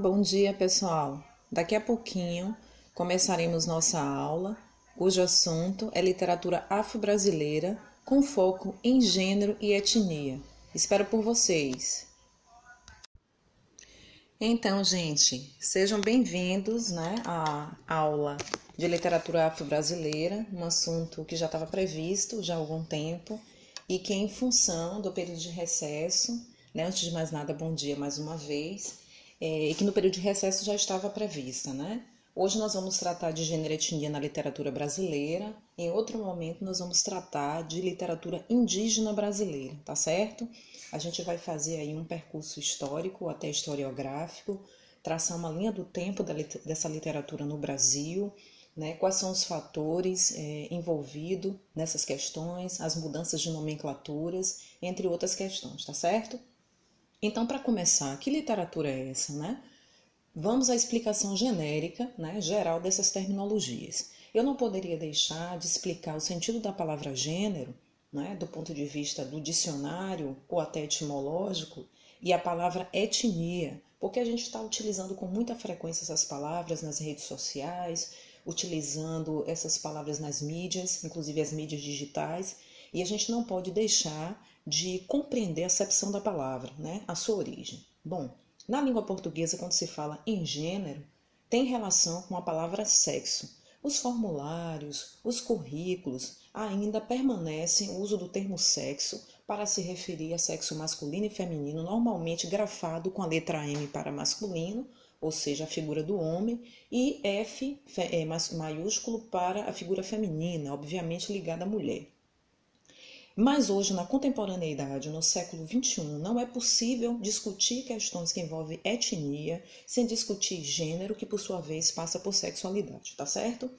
Bom dia, pessoal. Daqui a pouquinho começaremos nossa aula, cujo assunto é literatura afro-brasileira com foco em gênero e etnia. Espero por vocês. Então, gente, sejam bem-vindos né, à aula de literatura afro-brasileira, um assunto que já estava previsto já há algum tempo e que, em função do período de recesso, né, antes de mais nada, bom dia mais uma vez é, e que no período de recesso já estava prevista, né? Hoje nós vamos tratar de gênero e etnia na literatura brasileira, em outro momento nós vamos tratar de literatura indígena brasileira, tá certo? A gente vai fazer aí um percurso histórico, até historiográfico, traçar uma linha do tempo dessa literatura no Brasil, né? quais são os fatores é, envolvidos nessas questões, as mudanças de nomenclaturas, entre outras questões, tá certo? Então, para começar, que literatura é essa, né? Vamos à explicação genérica, né, geral dessas terminologias. Eu não poderia deixar de explicar o sentido da palavra gênero, né, do ponto de vista do dicionário ou até etimológico, e a palavra etnia, porque a gente está utilizando com muita frequência essas palavras nas redes sociais, utilizando essas palavras nas mídias, inclusive as mídias digitais, e a gente não pode deixar de compreender a acepção da palavra, né? a sua origem. Bom, na língua portuguesa, quando se fala em gênero, tem relação com a palavra sexo. Os formulários, os currículos ainda permanecem o uso do termo sexo para se referir a sexo masculino e feminino, normalmente grafado com a letra M para masculino, ou seja, a figura do homem, e F é, maiúsculo para a figura feminina, obviamente ligada à mulher. Mas hoje, na contemporaneidade, no século XXI, não é possível discutir questões que envolvem etnia sem discutir gênero, que por sua vez passa por sexualidade, tá certo?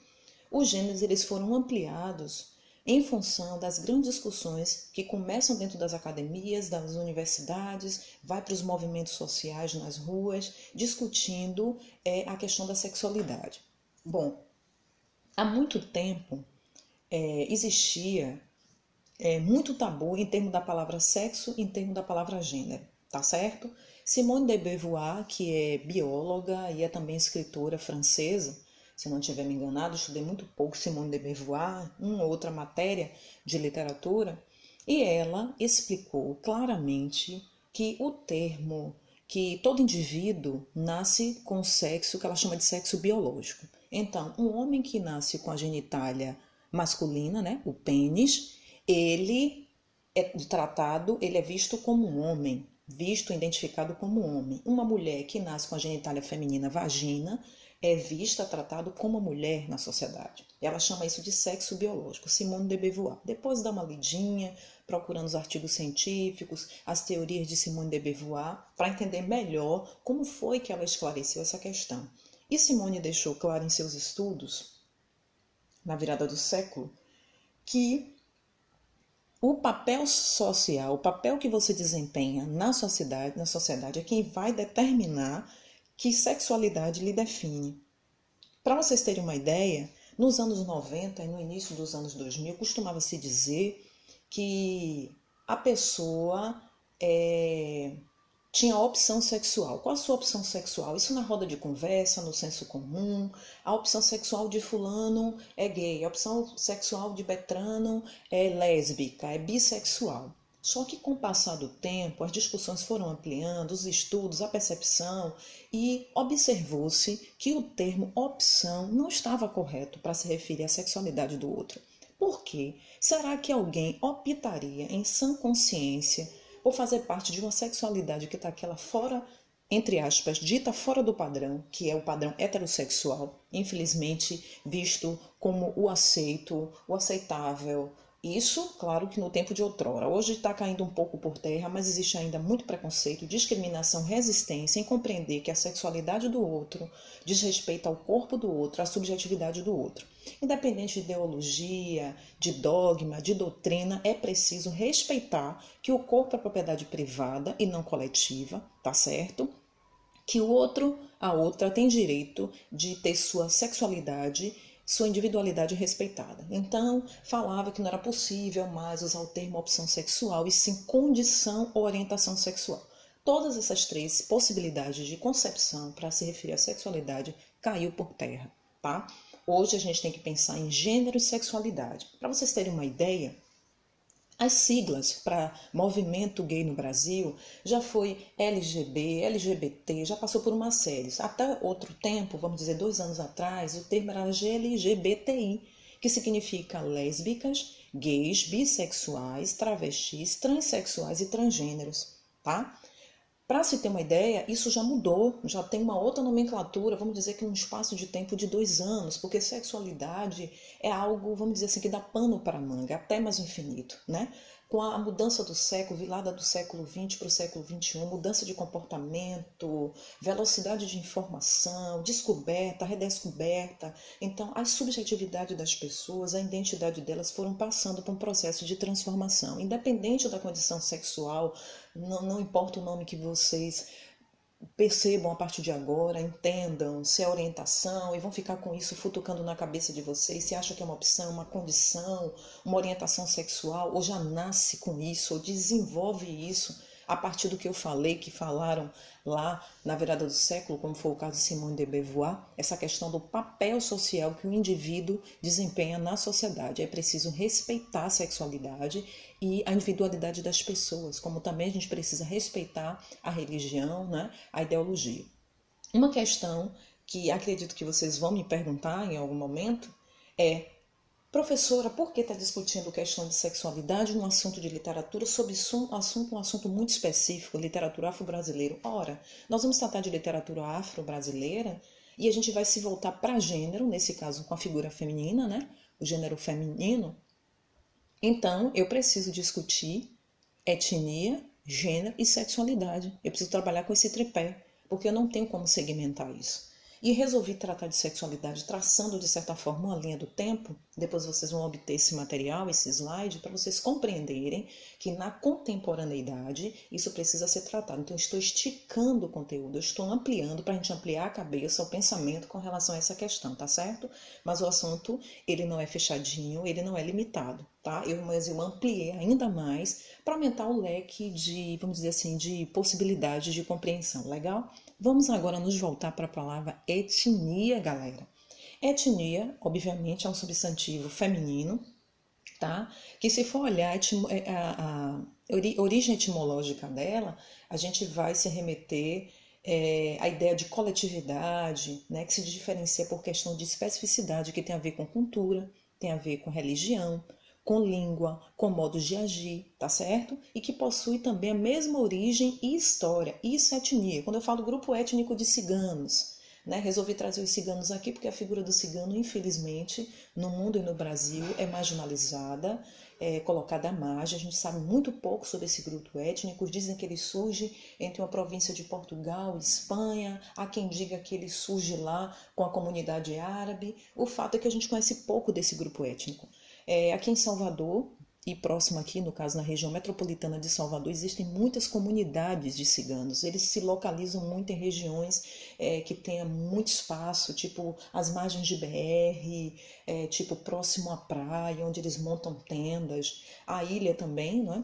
Os gêneros eles foram ampliados em função das grandes discussões que começam dentro das academias, das universidades, vai para os movimentos sociais nas ruas, discutindo é, a questão da sexualidade. Bom, há muito tempo é, existia é, muito tabu em termos da palavra sexo, em termos da palavra gênero, tá certo? Simone de Beauvoir, que é bióloga e é também escritora francesa, se não tiver me enganado, estudei muito pouco Simone de Beauvoir, uma ou outra matéria de literatura, e ela explicou claramente que o termo que todo indivíduo nasce com sexo que ela chama de sexo biológico. Então, um homem que nasce com a genitália masculina, né, o pênis, ele é tratado, ele é visto como um homem, visto, identificado como um homem. Uma mulher que nasce com a genitália feminina vagina é vista, tratado como mulher na sociedade. Ela chama isso de sexo biológico, Simone de Beauvoir. Depois dá uma lidinha, procurando os artigos científicos, as teorias de Simone de Beauvoir, para entender melhor como foi que ela esclareceu essa questão. E Simone deixou claro em seus estudos, na virada do século, que o papel social, o papel que você desempenha na sociedade, na sociedade é quem vai determinar que sexualidade lhe define. Para vocês terem uma ideia, nos anos 90 e no início dos anos 2000 costumava se dizer que a pessoa é, tinha opção sexual. Qual a sua opção sexual? Isso na roda de conversa, no senso comum. A opção sexual de fulano é gay, a opção sexual de Betrano é lésbica, é bissexual. Só que com o passar do tempo, as discussões foram ampliando, os estudos, a percepção, e observou-se que o termo opção não estava correto para se referir à sexualidade do outro. Por quê? Será que alguém optaria em sã consciência ou fazer parte de uma sexualidade que está aquela fora, entre aspas, dita fora do padrão, que é o padrão heterossexual, infelizmente visto como o aceito, o aceitável, isso, claro que no tempo de outrora. Hoje está caindo um pouco por terra, mas existe ainda muito preconceito, discriminação, resistência em compreender que a sexualidade do outro diz respeito ao corpo do outro, à subjetividade do outro. Independente de ideologia, de dogma, de doutrina, é preciso respeitar que o corpo é propriedade privada e não coletiva, tá certo? Que o outro, a outra, tem direito de ter sua sexualidade sua individualidade respeitada. Então, falava que não era possível mais usar o termo opção sexual e sim condição ou orientação sexual. todas essas três possibilidades de concepção para se referir à sexualidade caiu por terra, tá? Hoje a gente tem que pensar em gênero e sexualidade. Para vocês terem uma ideia, as siglas para movimento gay no Brasil já foi LGB, LGBT, já passou por uma série. Até outro tempo, vamos dizer dois anos atrás, o termo era GLGBTI, que significa lésbicas, gays, bissexuais, travestis, transexuais e transgêneros, tá? Para se ter uma ideia, isso já mudou, já tem uma outra nomenclatura, vamos dizer que num espaço de tempo de dois anos, porque sexualidade é algo, vamos dizer assim, que dá pano para manga, até mais infinito, né? Com a mudança do século, virada do século XX para o século XXI, mudança de comportamento, velocidade de informação, descoberta, redescoberta. Então, a subjetividade das pessoas, a identidade delas foram passando por um processo de transformação. Independente da condição sexual, não, não importa o nome que vocês percebam a partir de agora, entendam se é orientação e vão ficar com isso futucando na cabeça de vocês, se acha que é uma opção, uma condição, uma orientação sexual, ou já nasce com isso, ou desenvolve isso a partir do que eu falei, que falaram lá na virada do século, como foi o caso de Simone de Beauvoir, essa questão do papel social que o indivíduo desempenha na sociedade. É preciso respeitar a sexualidade e a individualidade das pessoas, como também a gente precisa respeitar a religião, né, a ideologia. Uma questão que acredito que vocês vão me perguntar em algum momento é Professora, por que está discutindo questão de sexualidade num assunto de literatura sobre um assunto, um assunto muito específico, literatura afro-brasileira? Ora, nós vamos tratar de literatura afro-brasileira e a gente vai se voltar para gênero, nesse caso com a figura feminina, né? O gênero feminino, então, eu preciso discutir etnia, gênero e sexualidade. Eu preciso trabalhar com esse tripé, porque eu não tenho como segmentar isso. E resolvi tratar de sexualidade traçando de certa forma uma linha do tempo. Depois vocês vão obter esse material, esse slide, para vocês compreenderem que na contemporaneidade isso precisa ser tratado. Então, estou esticando o conteúdo, eu estou ampliando para a gente ampliar a cabeça, o pensamento com relação a essa questão, tá certo? Mas o assunto, ele não é fechadinho, ele não é limitado, tá? Eu, mas eu ampliei ainda mais para aumentar o leque de, vamos dizer assim, de possibilidades de compreensão, legal? Vamos agora nos voltar para a palavra etnia, galera. Etnia, obviamente, é um substantivo feminino, tá? Que se for olhar é, a, a, a origem etimológica dela, a gente vai se remeter é, à ideia de coletividade, né? Que se diferencia por questão de especificidade, que tem a ver com cultura, tem a ver com religião, com língua, com modos de agir, tá certo? E que possui também a mesma origem e história. Isso é etnia. Quando eu falo grupo étnico de ciganos, né, resolvi trazer os ciganos aqui porque a figura do cigano, infelizmente, no mundo e no Brasil é marginalizada, é colocada à margem. A gente sabe muito pouco sobre esse grupo étnico. Dizem que ele surge entre uma província de Portugal Espanha. Há quem diga que ele surge lá com a comunidade árabe. O fato é que a gente conhece pouco desse grupo étnico. É, aqui em Salvador, e próximo aqui, no caso na região metropolitana de Salvador, existem muitas comunidades de ciganos. Eles se localizam muito em regiões é, que tenha muito espaço, tipo as margens de BR, é, tipo próximo à praia, onde eles montam tendas. A ilha também, não é?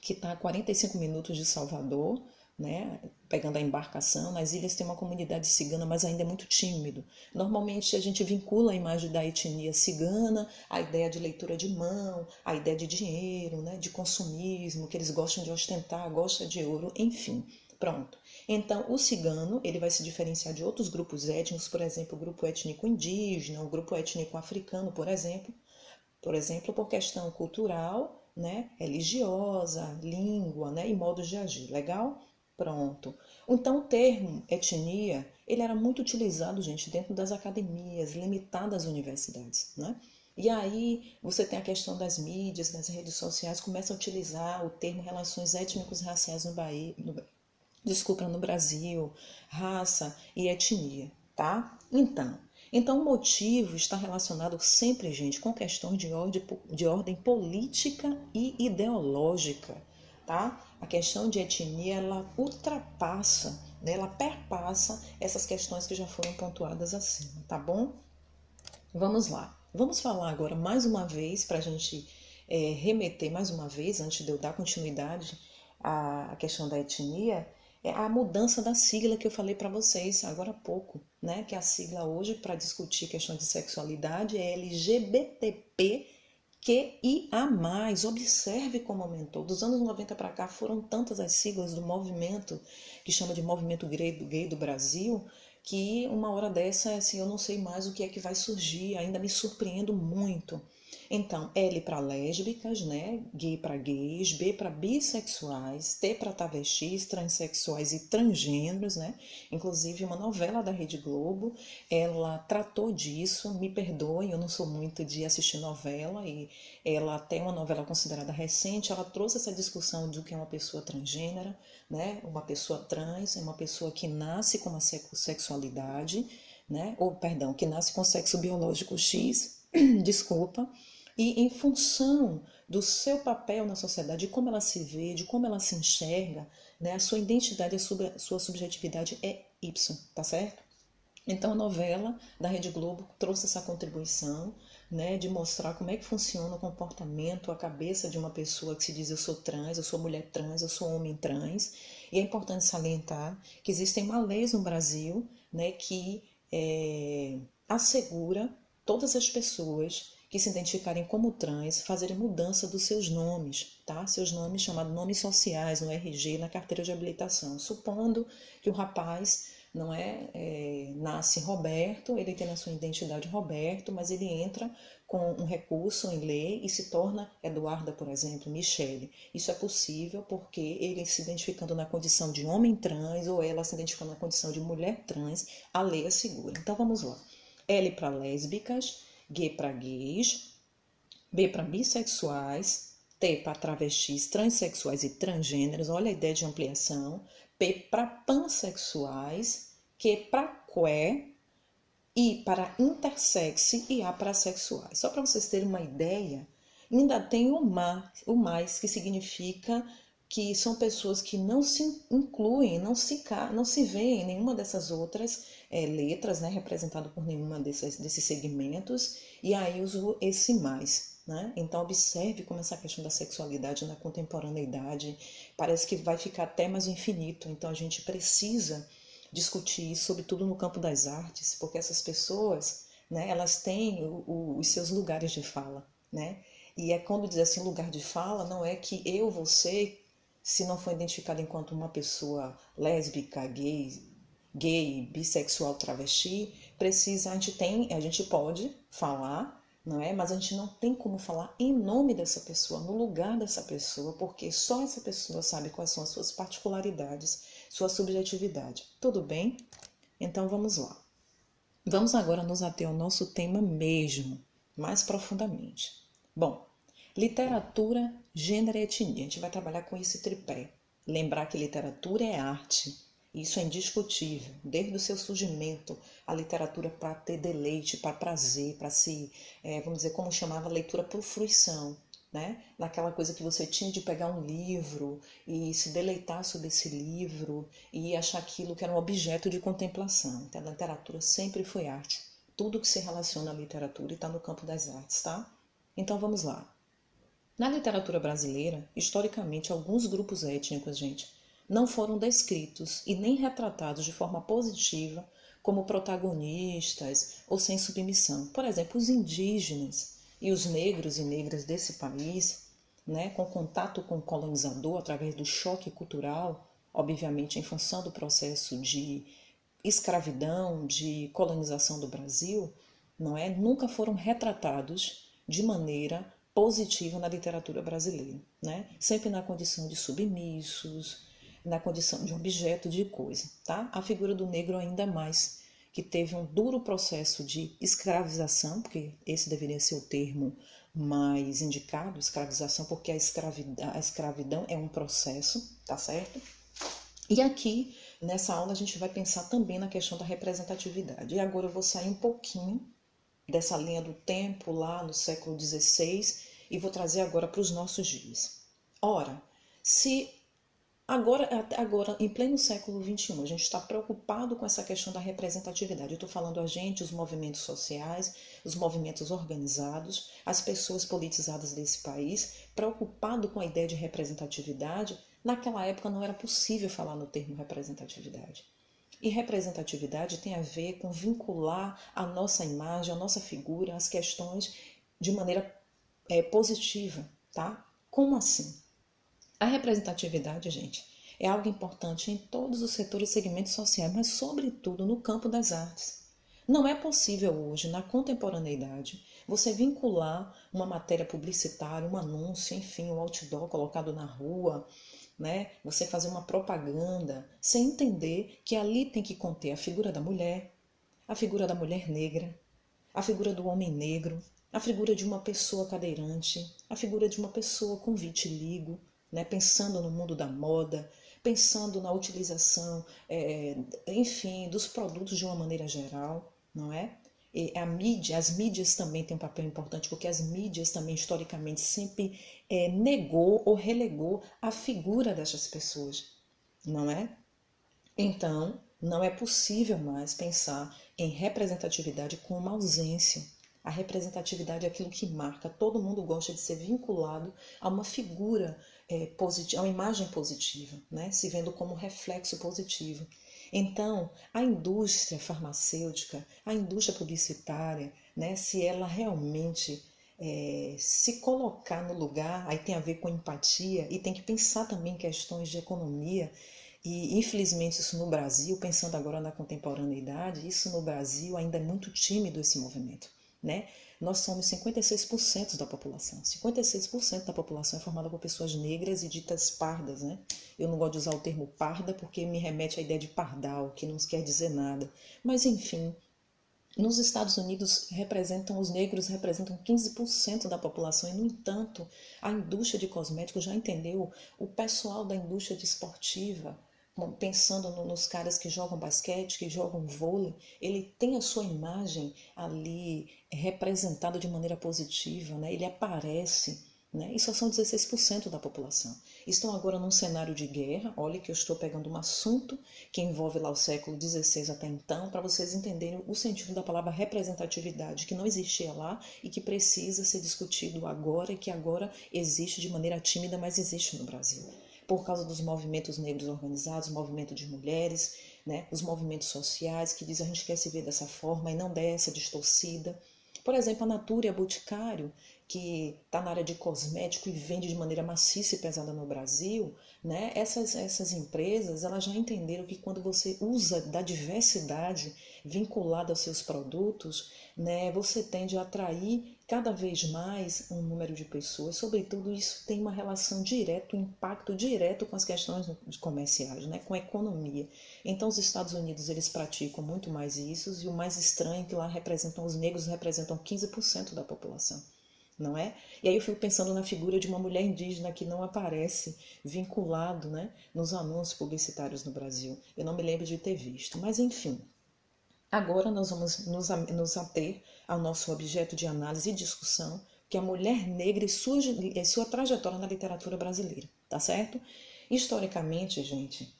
que está a 45 minutos de Salvador, né, pegando a embarcação, nas ilhas tem uma comunidade cigana, mas ainda é muito tímido. Normalmente a gente vincula a imagem da etnia cigana à ideia de leitura de mão, à ideia de dinheiro, né, de consumismo, que eles gostam de ostentar, gostam de ouro, enfim. Pronto. Então, o cigano ele vai se diferenciar de outros grupos étnicos, por exemplo, o grupo étnico indígena, o grupo étnico africano, por exemplo, por exemplo, por questão cultural, né, religiosa, língua, né, e modos de agir. Legal? Pronto. Então, o termo etnia, ele era muito utilizado, gente, dentro das academias, limitado às universidades, né? E aí você tem a questão das mídias, das redes sociais, começa a utilizar o termo relações étnicos raciais no Bahia, no, desculpa, no Brasil, raça e etnia, tá? Então, então o motivo está relacionado sempre, gente, com questões de ordem, de ordem política e ideológica tá? A questão de etnia, ela ultrapassa, né? ela perpassa essas questões que já foram pontuadas acima, tá bom? Vamos lá. Vamos falar agora mais uma vez, para a gente é, remeter mais uma vez, antes de eu dar continuidade à questão da etnia, é a mudança da sigla que eu falei para vocês agora há pouco, né? Que a sigla hoje para discutir questão de sexualidade é LGBTP mais Observe como aumentou. Dos anos 90 para cá foram tantas as siglas do movimento que chama de movimento gay, gay do Brasil que uma hora dessa assim eu não sei mais o que é que vai surgir. Ainda me surpreendo muito. Então, L para lésbicas, né? Gay para gays, B para bissexuais, T para travestis, transexuais e transgêneros, né? Inclusive, uma novela da Rede Globo, ela tratou disso. Me perdoem, eu não sou muito de assistir novela e ela até uma novela considerada recente, ela trouxe essa discussão do que é uma pessoa transgênera, né? Uma pessoa trans, é uma pessoa que nasce com uma sexualidade, né? Ou perdão, que nasce com sexo biológico X, desculpa e em função do seu papel na sociedade, de como ela se vê, de como ela se enxerga, né, a sua identidade, a sua, a sua subjetividade é Y, tá certo? Então a novela da Rede Globo trouxe essa contribuição né, de mostrar como é que funciona o comportamento, a cabeça de uma pessoa que se diz eu sou trans, eu sou mulher trans, eu sou homem trans. E é importante salientar que existem uma leis no Brasil né, que é, assegura todas as pessoas que se identificarem como trans fazerem mudança dos seus nomes, tá? Seus nomes chamados nomes sociais no RG na carteira de habilitação. Supondo que o rapaz não é, é, nasce Roberto, ele tem a sua identidade Roberto, mas ele entra com um recurso em lei e se torna Eduarda, por exemplo, Michele. Isso é possível porque ele se identificando na condição de homem trans ou ela se identificando na condição de mulher trans, a lei assegura. Então vamos lá. L para lésbicas, G para gays, B para bissexuais, T para travestis, transexuais e transgêneros, olha a ideia de ampliação, P para pansexuais, Q para queer, I para intersex e A para sexuais. Só para vocês terem uma ideia, ainda tem o, mais, o mais, que significa que são pessoas que não se incluem, não se, não se veem em nenhuma dessas outras é, letras, né, representado por nenhuma desses, desses segmentos, e aí uso esse mais. Né? Então, observe como essa questão da sexualidade na contemporaneidade parece que vai ficar até mais infinito. Então, a gente precisa discutir sobretudo no campo das artes, porque essas pessoas, né, elas têm o, o, os seus lugares de fala, né? E é quando diz assim lugar de fala, não é que eu, você, se não for identificado enquanto uma pessoa lésbica, gay, gay, bissexual, travesti, precisa, a gente tem, a gente pode falar, não é? Mas a gente não tem como falar em nome dessa pessoa, no lugar dessa pessoa, porque só essa pessoa sabe quais são as suas particularidades, sua subjetividade. Tudo bem? Então vamos lá. Vamos agora nos ater ao nosso tema mesmo, mais profundamente. Bom, literatura, gênero e etnia. A gente vai trabalhar com esse tripé. Lembrar que literatura é arte, isso é indiscutível. Desde o seu surgimento, a literatura para ter deleite, para prazer, para se, é, vamos dizer, como chamava, leitura por fruição. Né? Naquela coisa que você tinha de pegar um livro e se deleitar sobre esse livro e achar aquilo que era um objeto de contemplação. Então, a literatura sempre foi arte. Tudo que se relaciona à literatura está no campo das artes, tá? Então vamos lá. Na literatura brasileira, historicamente, alguns grupos étnicos, gente, não foram descritos e nem retratados de forma positiva como protagonistas ou sem submissão. Por exemplo, os indígenas e os negros e negras desse país, né, com contato com o colonizador através do choque cultural, obviamente em função do processo de escravidão, de colonização do Brasil, não é, nunca foram retratados de maneira positiva na literatura brasileira, né? Sempre na condição de submissos, na condição de objeto de coisa, tá? A figura do negro ainda mais, que teve um duro processo de escravização, porque esse deveria ser o termo mais indicado, escravização, porque a escravidão, a escravidão é um processo, tá certo? E aqui, nessa aula, a gente vai pensar também na questão da representatividade. E agora eu vou sair um pouquinho dessa linha do tempo lá no século XVI e vou trazer agora para os nossos dias. Ora, se Agora, agora, em pleno século XXI, a gente está preocupado com essa questão da representatividade. Eu estou falando a gente, os movimentos sociais, os movimentos organizados, as pessoas politizadas desse país, preocupado com a ideia de representatividade, Naquela época não era possível falar no termo representatividade. E representatividade tem a ver com vincular a nossa imagem, a nossa figura, as questões de maneira é, positiva, tá? Como assim? A representatividade, gente, é algo importante em todos os setores e segmentos sociais, mas sobretudo no campo das artes. Não é possível hoje, na contemporaneidade, você vincular uma matéria publicitária, um anúncio, enfim, um outdoor colocado na rua, né? Você fazer uma propaganda sem entender que ali tem que conter a figura da mulher, a figura da mulher negra, a figura do homem negro, a figura de uma pessoa cadeirante, a figura de uma pessoa com vitiligo, né? Pensando no mundo da moda, pensando na utilização, é, enfim, dos produtos de uma maneira geral, não é? E a mídia, as mídias também têm um papel importante, porque as mídias também historicamente sempre é, negou ou relegou a figura dessas pessoas, não é? Então, não é possível mais pensar em representatividade com uma ausência. A representatividade é aquilo que marca. Todo mundo gosta de ser vinculado a uma figura é, positiva, a uma imagem positiva, né? se vendo como reflexo positivo. Então, a indústria farmacêutica, a indústria publicitária, né, se ela realmente é, se colocar no lugar, aí tem a ver com empatia e tem que pensar também em questões de economia. E infelizmente isso no Brasil, pensando agora na contemporaneidade, isso no Brasil ainda é muito tímido esse movimento, né? Nós somos 56% da população. 56% da população é formada por pessoas negras e ditas pardas, né? Eu não gosto de usar o termo parda porque me remete à ideia de pardal, que não quer dizer nada. Mas enfim, nos Estados Unidos representam os negros representam 15% da população e no entanto, a indústria de cosméticos já entendeu, o pessoal da indústria desportiva, pensando nos caras que jogam basquete, que jogam vôlei, ele tem a sua imagem ali representada de maneira positiva, né? ele aparece, né? e só são 16% da população. Estão agora num cenário de guerra, olha que eu estou pegando um assunto que envolve lá o século XVI até então, para vocês entenderem o sentido da palavra representatividade, que não existia lá e que precisa ser discutido agora e que agora existe de maneira tímida, mas existe no Brasil por causa dos movimentos negros organizados, movimento de mulheres, né, os movimentos sociais que dizem a gente quer se ver dessa forma e não dessa, distorcida. Por exemplo, a Natura Boticário, que está na área de cosmético e vende de maneira maciça e pesada no Brasil, né? essas, essas empresas elas já entenderam que quando você usa da diversidade vinculada aos seus produtos, né, você tende a atrair cada vez mais um número de pessoas. Sobretudo, isso tem uma relação direta, um impacto direto com as questões comerciais, né, com a economia. Então, os Estados Unidos eles praticam muito mais isso e o mais estranho é que lá representam os negros representam 15% da população não é? E aí eu fico pensando na figura de uma mulher indígena que não aparece vinculado né, nos anúncios publicitários no Brasil. Eu não me lembro de ter visto, mas enfim. Agora nós vamos nos, nos ater ao nosso objeto de análise e discussão, que é a mulher negra e sua, e sua trajetória na literatura brasileira, tá certo? Historicamente, gente,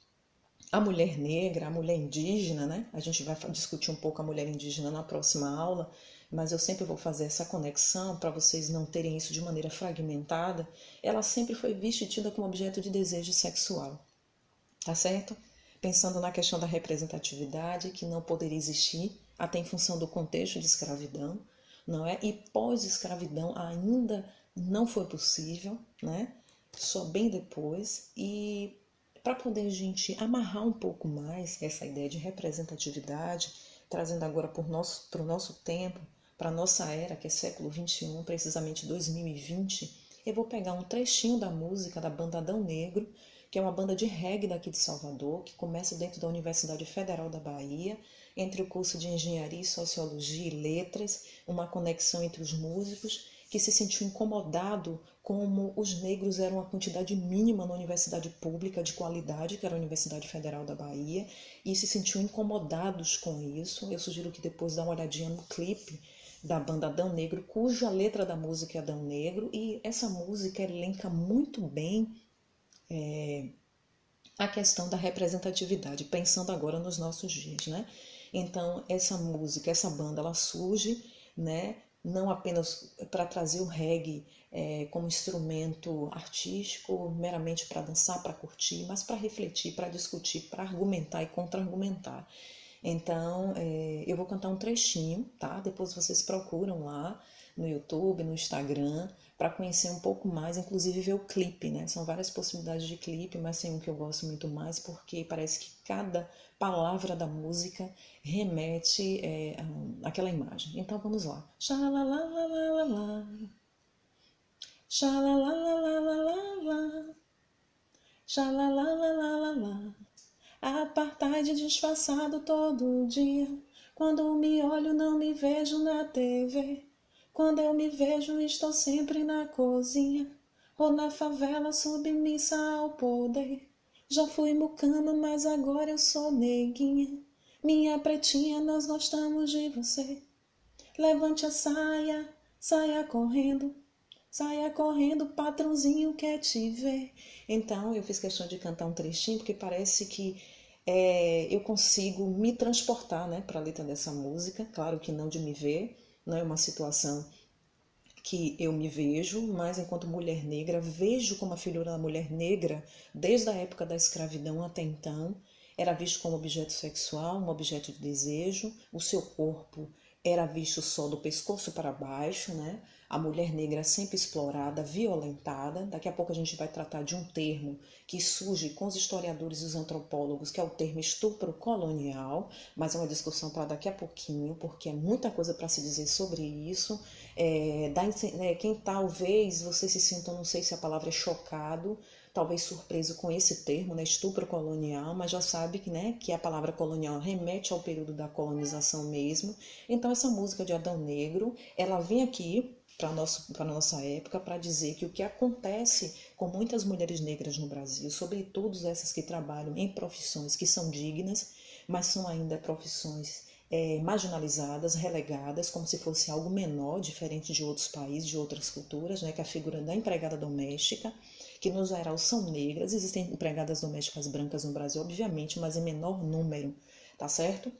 a mulher negra, a mulher indígena, né? A gente vai discutir um pouco a mulher indígena na próxima aula, mas eu sempre vou fazer essa conexão para vocês não terem isso de maneira fragmentada, ela sempre foi vista e tida como objeto de desejo sexual. Tá certo? Pensando na questão da representatividade, que não poderia existir, até em função do contexto de escravidão, não é? E pós-escravidão ainda não foi possível, né? Só bem depois. E para poder a gente amarrar um pouco mais essa ideia de representatividade, trazendo agora para o nosso, nosso tempo, para a nossa era, que é século 21, precisamente 2020, eu vou pegar um trechinho da música da banda Adão Negro, que é uma banda de reggae daqui de Salvador, que começa dentro da Universidade Federal da Bahia, entre o curso de Engenharia, Sociologia e Letras, uma conexão entre os músicos, que se sentiu incomodado como os negros eram uma quantidade mínima na universidade pública de qualidade, que era a Universidade Federal da Bahia, e se sentiu incomodados com isso. Eu sugiro que depois dá uma olhadinha no clipe da banda Adão Negro, cuja letra da música é Adão Negro, e essa música elenca muito bem é, a questão da representatividade, pensando agora nos nossos dias, né? Então, essa música, essa banda, ela surge, né, não apenas para trazer o reggae é, como instrumento artístico, meramente para dançar, para curtir, mas para refletir, para discutir, para argumentar e contra-argumentar. Então, é, eu vou cantar um trechinho, tá? Depois vocês procuram lá no YouTube, no Instagram, para conhecer um pouco mais, inclusive ver o clipe, né? São várias possibilidades de clipe, mas tem um que eu gosto muito mais porque parece que cada palavra da música remete é, àquela imagem. Então vamos lá. Xalalalala. Xalalalala. Xalalalala. Apartheid disfarçado todo dia. Quando me olho, não me vejo na TV. Quando eu me vejo, estou sempre na cozinha. Ou na favela submissa ao poder. Já fui mucama, mas agora eu sou neguinha. Minha pretinha, nós gostamos de você. Levante a saia, saia correndo. Saia correndo, patrãozinho quer te ver. Então eu fiz questão de cantar um trechinho, porque parece que é, eu consigo me transportar né, para a letra dessa música. Claro que não de me ver, não é uma situação que eu me vejo, mas enquanto mulher negra, vejo como a figura da mulher negra, desde a época da escravidão até então, era visto como objeto sexual, um objeto de desejo, o seu corpo era visto só do pescoço para baixo, né? A mulher negra sempre explorada, violentada. Daqui a pouco a gente vai tratar de um termo que surge com os historiadores e os antropólogos, que é o termo estupro colonial, mas é uma discussão para daqui a pouquinho, porque é muita coisa para se dizer sobre isso. É, dá, é, quem talvez você se sinta, não sei se a palavra é chocado, talvez surpreso com esse termo, né, estupro colonial, mas já sabe que, né, que a palavra colonial remete ao período da colonização mesmo. Então essa música de Adão Negro, ela vem aqui para nossa época para dizer que o que acontece com muitas mulheres negras no Brasil, sobretudo essas que trabalham em profissões que são dignas, mas são ainda profissões é, marginalizadas, relegadas, como se fosse algo menor, diferente de outros países, de outras culturas, né, que a figura da empregada doméstica, que no geral são negras, existem empregadas domésticas brancas no Brasil, obviamente, mas em menor número, tá certo?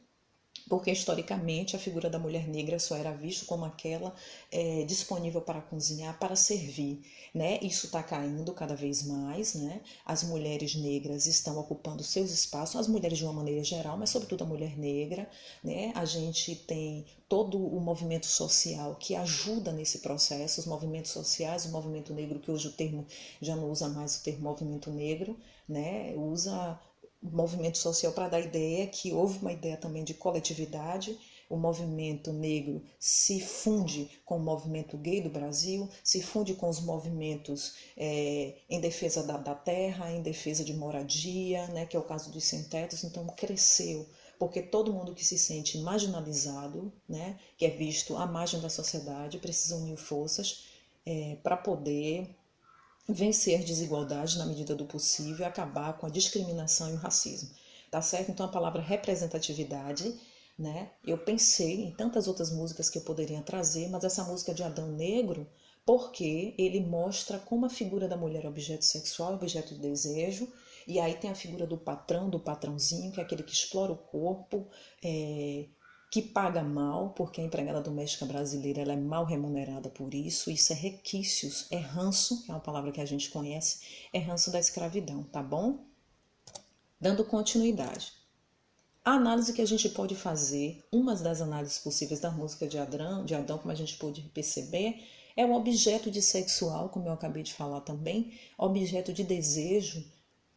Porque historicamente a figura da mulher negra só era vista como aquela é, disponível para cozinhar, para servir, né? Isso está caindo cada vez mais, né? As mulheres negras estão ocupando seus espaços, as mulheres de uma maneira geral, mas sobretudo a mulher negra, né? A gente tem todo o movimento social que ajuda nesse processo, os movimentos sociais, o movimento negro que hoje o termo já não usa mais o termo movimento negro, né? Usa movimento social para dar ideia que houve uma ideia também de coletividade. O movimento negro se funde com o movimento gay do Brasil, se funde com os movimentos é, em defesa da, da, terra, em defesa de moradia, né, que é o caso dos sem-tetos. Então, cresceu, porque todo mundo que se sente marginalizado, né, que é visto à margem da sociedade, precisa unir forças é, para poder vencer as desigualdades na medida do possível acabar com a discriminação e o racismo. Tá certo? Então a palavra representatividade, né? Eu pensei em tantas outras músicas que eu poderia trazer, mas essa música de Adão Negro, porque ele mostra como a figura da mulher é objeto sexual, objeto de desejo, e aí tem a figura do patrão, do patrãozinho, que é aquele que explora o corpo, é, que paga mal, porque a empregada doméstica brasileira ela é mal remunerada por isso, isso é requisitos, é ranço, é uma palavra que a gente conhece, é ranço da escravidão, tá bom? Dando continuidade. A análise que a gente pode fazer, uma das análises possíveis da música de Adão, de Adão, como a gente pôde perceber, é o objeto de sexual, como eu acabei de falar também, objeto de desejo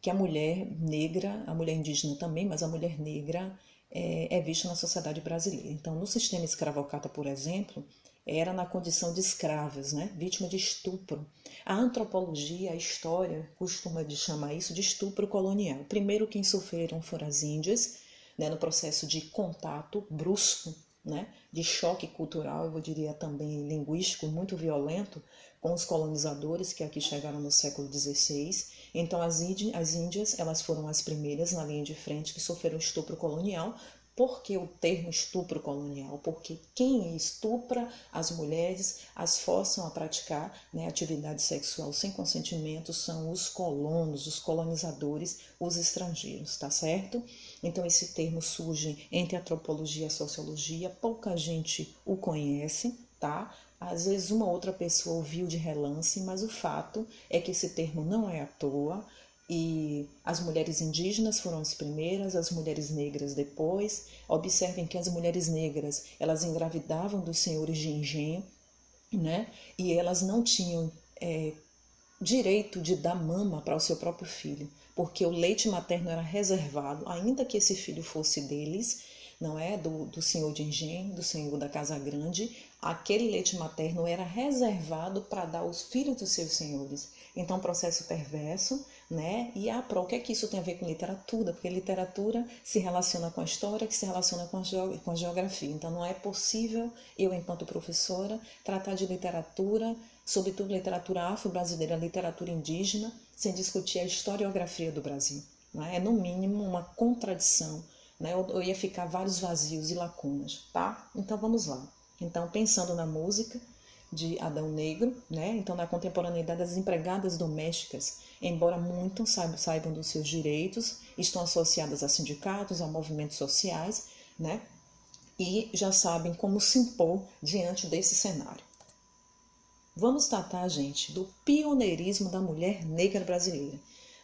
que a mulher negra, a mulher indígena também, mas a mulher negra é, é visto na sociedade brasileira. Então, no sistema escravocrata, por exemplo, era na condição de escravas, né? vítima de estupro. A antropologia, a história, costuma de chamar isso de estupro colonial. Primeiro, quem sofreram foram as índias, né? no processo de contato brusco, né? de choque cultural, eu diria também linguístico, muito violento, com os colonizadores que aqui chegaram no século XVI. Então as, as índias elas foram as primeiras na linha de frente que sofreram estupro colonial. Por que o termo estupro colonial? Porque quem estupra as mulheres, as forçam a praticar né, atividade sexual sem consentimento são os colonos, os colonizadores, os estrangeiros, tá certo? Então esse termo surge entre antropologia e sociologia, pouca gente o conhece, tá? Às vezes uma outra pessoa ouviu de relance, mas o fato é que esse termo não é à toa e as mulheres indígenas foram as primeiras, as mulheres negras depois. Observem que as mulheres negras, elas engravidavam dos senhores de engenho, né? E elas não tinham é, direito de dar mama para o seu próprio filho, porque o leite materno era reservado, ainda que esse filho fosse deles, não é do, do senhor de engenho, do senhor da casa grande, aquele leite materno era reservado para dar aos filhos dos seus senhores. Então, processo perverso, né? E a pro, o que é que isso tem a ver com literatura? Porque literatura se relaciona com a história, que se relaciona com a, geografia. Então, não é possível eu, enquanto professora, tratar de literatura, sobretudo literatura afro-brasileira, literatura indígena, sem discutir a historiografia do Brasil. Né? É, no mínimo, uma contradição. Né? Eu, eu ia ficar vários vazios e lacunas, tá? Então, vamos lá. Então, pensando na música, de Adão Negro, né? Então, na contemporaneidade das empregadas domésticas, embora muito saibam dos seus direitos, estão associadas a sindicatos, a movimentos sociais, né? E já sabem como se impor diante desse cenário. Vamos tratar, gente, do pioneirismo da mulher negra brasileira.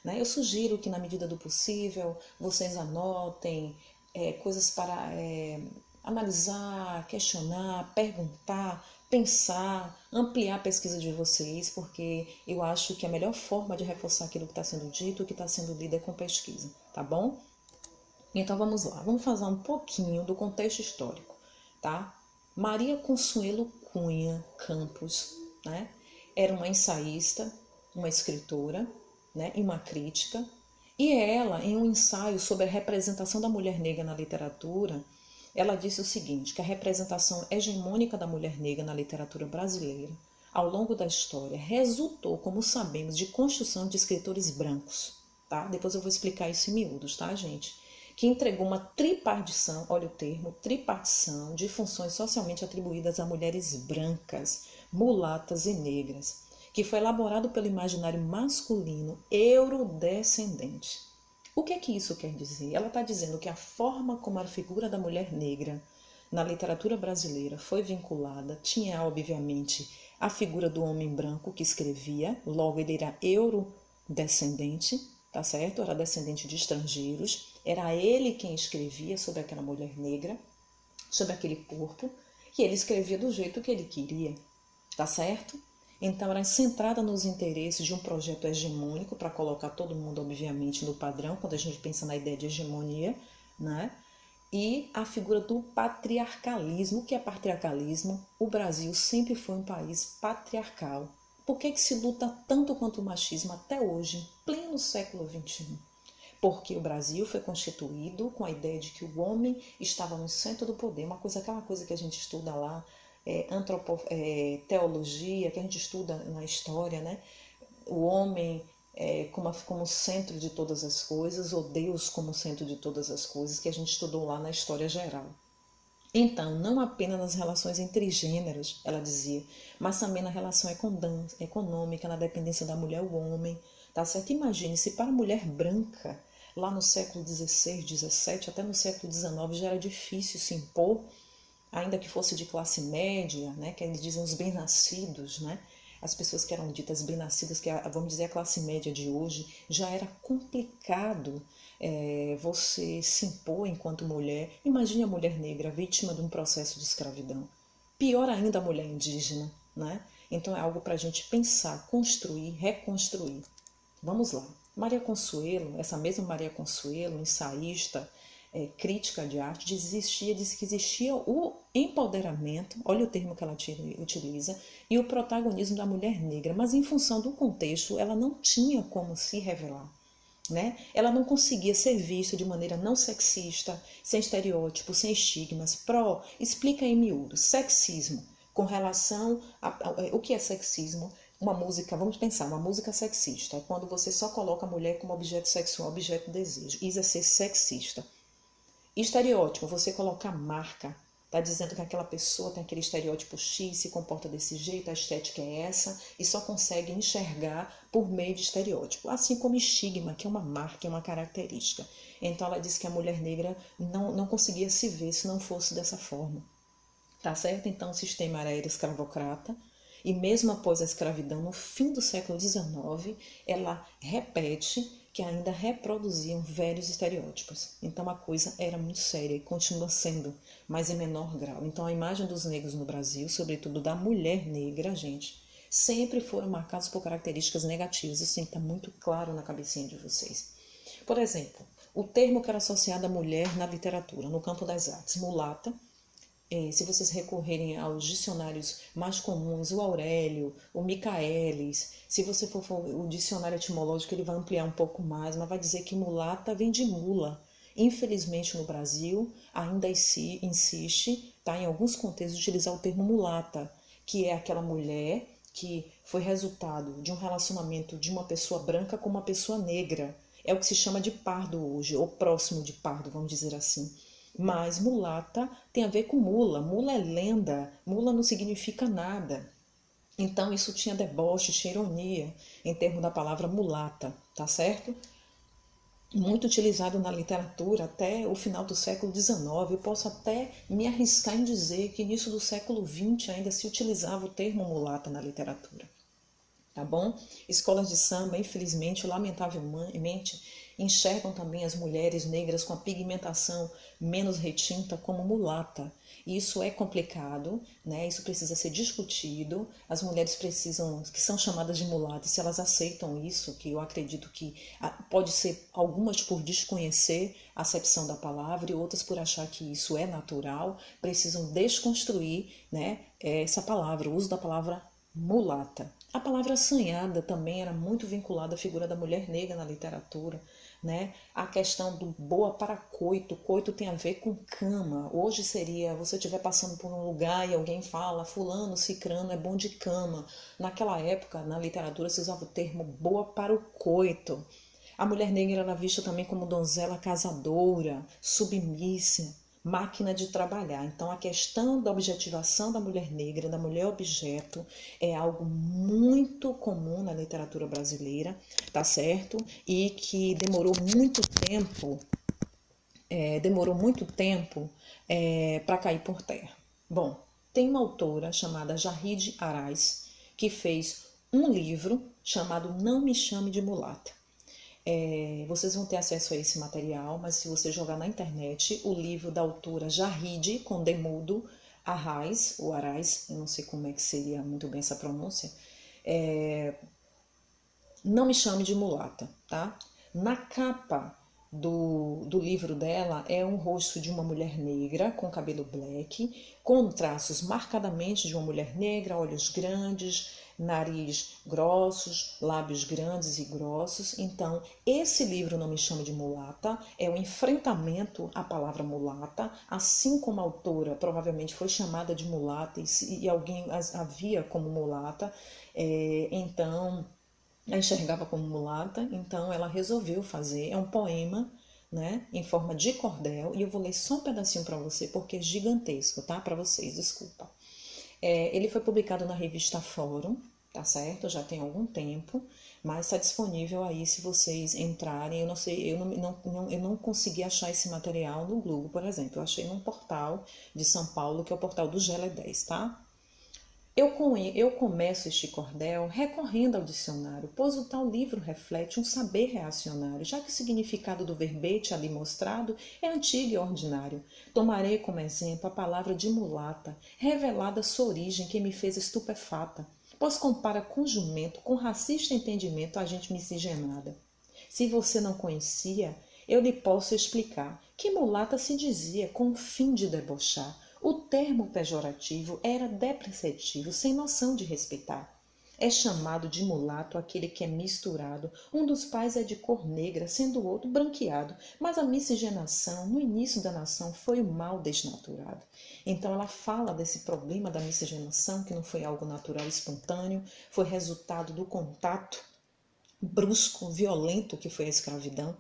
Né? Eu sugiro que, na medida do possível, vocês anotem é, coisas para é, analisar, questionar, perguntar, pensar, ampliar a pesquisa de vocês, porque eu acho que a melhor forma de reforçar aquilo que está sendo dito, que está sendo lido é com pesquisa, tá bom? Então vamos lá, vamos fazer um pouquinho do contexto histórico, tá? Maria Consuelo Cunha Campos, né? Era uma ensaísta, uma escritora, né? E uma crítica. E ela, em um ensaio sobre a representação da mulher negra na literatura, ela disse o seguinte, que a representação hegemônica da mulher negra na literatura brasileira, ao longo da história, resultou, como sabemos, de construção de escritores brancos, tá? Depois eu vou explicar isso em miúdos, tá, gente? Que entregou uma tripartição, olha o termo, tripartição de funções socialmente atribuídas a mulheres brancas, mulatas e negras, que foi elaborado pelo imaginário masculino eurodescendente o que é que isso quer dizer? Ela está dizendo que a forma como a figura da mulher negra na literatura brasileira foi vinculada tinha, obviamente, a figura do homem branco que escrevia, logo ele era eurodescendente, tá certo? Era descendente de estrangeiros, era ele quem escrevia sobre aquela mulher negra, sobre aquele corpo, e ele escrevia do jeito que ele queria, tá certo? Então, era centrada nos interesses de um projeto hegemônico, para colocar todo mundo, obviamente, no padrão, quando a gente pensa na ideia de hegemonia, né? e a figura do patriarcalismo. O que é patriarcalismo? O Brasil sempre foi um país patriarcal. Por que, que se luta tanto contra o machismo até hoje, pleno século XXI? Porque o Brasil foi constituído com a ideia de que o homem estava no centro do poder, uma coisa, aquela coisa que a gente estuda lá é, antropo, é, teologia, que a gente estuda na história, né? o homem é, como, como centro de todas as coisas, ou Deus como centro de todas as coisas, que a gente estudou lá na história geral. Então, não apenas nas relações entre gêneros, ela dizia, mas também na relação econômica, na dependência da mulher ao homem, tá certo? Imagine se para a mulher branca, lá no século XVI, XVII, até no século XIX, já era difícil se impor ainda que fosse de classe média, né, que eles dizem os bem-nascidos, né, as pessoas que eram ditas bem-nascidas, que vamos dizer a classe média de hoje, já era complicado é, você se impor enquanto mulher. Imagine a mulher negra vítima de um processo de escravidão. Pior ainda a mulher indígena, né? Então é algo para a gente pensar, construir, reconstruir. Vamos lá. Maria Consuelo, essa mesma Maria Consuelo, ensaísta, é, crítica de arte, desistia, disse que existia o empoderamento, olha o termo que ela utiliza, e o protagonismo da mulher negra, mas em função do contexto, ela não tinha como se revelar. Né? Ela não conseguia ser vista de maneira não sexista, sem estereótipos, sem estigmas. Pro, explica em miúdo, sexismo, com relação a, a, a, o que é sexismo, uma música, vamos pensar, uma música sexista, é quando você só coloca a mulher como objeto sexual, objeto de desejo. Isso é ser sexista. Estereótipo, você coloca marca. Tá dizendo que aquela pessoa tem aquele estereótipo X, se comporta desse jeito, a estética é essa, e só consegue enxergar por meio de estereótipo. Assim como estigma, que é uma marca, é uma característica. Então ela disse que a mulher negra não, não conseguia se ver se não fosse dessa forma. Tá certo? Então o sistema era escravocrata. E mesmo após a escravidão, no fim do século XIX, ela repete que ainda reproduziam velhos estereótipos. Então a coisa era muito séria e continua sendo, mas em menor grau. Então a imagem dos negros no Brasil, sobretudo da mulher negra, gente, sempre foram marcados por características negativas. Isso tem que estar muito claro na cabecinha de vocês. Por exemplo, o termo que era associado à mulher na literatura, no campo das artes, mulata, é, se vocês recorrerem aos dicionários mais comuns, o Aurélio, o Micaelis, se você for, for o dicionário etimológico, ele vai ampliar um pouco mais, mas vai dizer que mulata vem de mula. Infelizmente, no Brasil, ainda insiste, tá, em alguns contextos, utilizar o termo mulata, que é aquela mulher que foi resultado de um relacionamento de uma pessoa branca com uma pessoa negra. É o que se chama de pardo hoje, ou próximo de pardo, vamos dizer assim. Mas mulata tem a ver com mula. Mula é lenda, mula não significa nada. Então isso tinha deboche, tinha ironia em termos da palavra mulata, tá certo? Muito utilizado na literatura até o final do século XIX. Eu posso até me arriscar em dizer que início do século XX ainda se utilizava o termo mulata na literatura. Tá bom? Escolas de samba, infelizmente, lamentavelmente, enxergam também as mulheres negras com a pigmentação menos retinta como mulata. Isso é complicado, né? Isso precisa ser discutido. As mulheres precisam, que são chamadas de mulatas, se elas aceitam isso, que eu acredito que ah, pode ser algumas por desconhecer a acepção da palavra e outras por achar que isso é natural, precisam desconstruir, né, essa palavra, o uso da palavra mulata. A palavra assanhada também era muito vinculada à figura da mulher negra na literatura né? A questão do boa para coito, coito tem a ver com cama. Hoje seria você estiver passando por um lugar e alguém fala fulano, cicrano é bom de cama. Naquela época, na literatura se usava o termo boa para o coito. A mulher negra era vista também como donzela casadora, submissa, máquina de trabalhar. Então, a questão da objetivação da mulher negra, da mulher objeto, é algo muito comum na literatura brasileira, tá certo? E que demorou muito tempo, é, demorou muito tempo é, para cair por terra. Bom, tem uma autora chamada Jarride Arais que fez um livro chamado Não Me Chame de Mulata. É, vocês vão ter acesso a esse material, mas se você jogar na internet o livro da autora Jarride, com Demudo, Arrais, ou Arais, eu não sei como é que seria muito bem essa pronúncia, é, não me chame de mulata, tá? Na capa do, do livro dela é um rosto de uma mulher negra com cabelo black, com traços marcadamente de uma mulher negra, olhos grandes, nariz grossos, lábios grandes e grossos. Então, esse livro Não Me Chame de Mulata é o um enfrentamento à palavra mulata, assim como a autora provavelmente foi chamada de mulata e, e alguém a via como mulata, é, então a enxergava como mulata, então ela resolveu fazer, é um poema né, em forma de cordel, e eu vou ler só um pedacinho para você, porque é gigantesco, tá? Para vocês, desculpa. É, ele foi publicado na revista Fórum, tá certo? Já tem algum tempo, mas está disponível aí se vocês entrarem. Eu não sei, eu não, não, eu não consegui achar esse material no Google, por exemplo. Eu achei num portal de São Paulo, que é o portal do Gele 10, tá? Eu, eu começo este cordel recorrendo ao dicionário, pois o tal livro reflete um saber reacionário, já que o significado do verbete ali mostrado é antigo e ordinário. Tomarei como exemplo a palavra de mulata, revelada sua origem que me fez estupefata, pois compara com jumento, com racista entendimento a gente miscigenada. Se você não conhecia, eu lhe posso explicar que mulata se dizia com o fim de debochar, o termo pejorativo era depreciativo, sem noção de respeitar. É chamado de mulato aquele que é misturado. Um dos pais é de cor negra, sendo o outro branqueado. Mas a miscigenação, no início da nação, foi o mal desnaturado. Então ela fala desse problema da miscigenação, que não foi algo natural espontâneo, foi resultado do contato brusco, violento que foi a escravidão,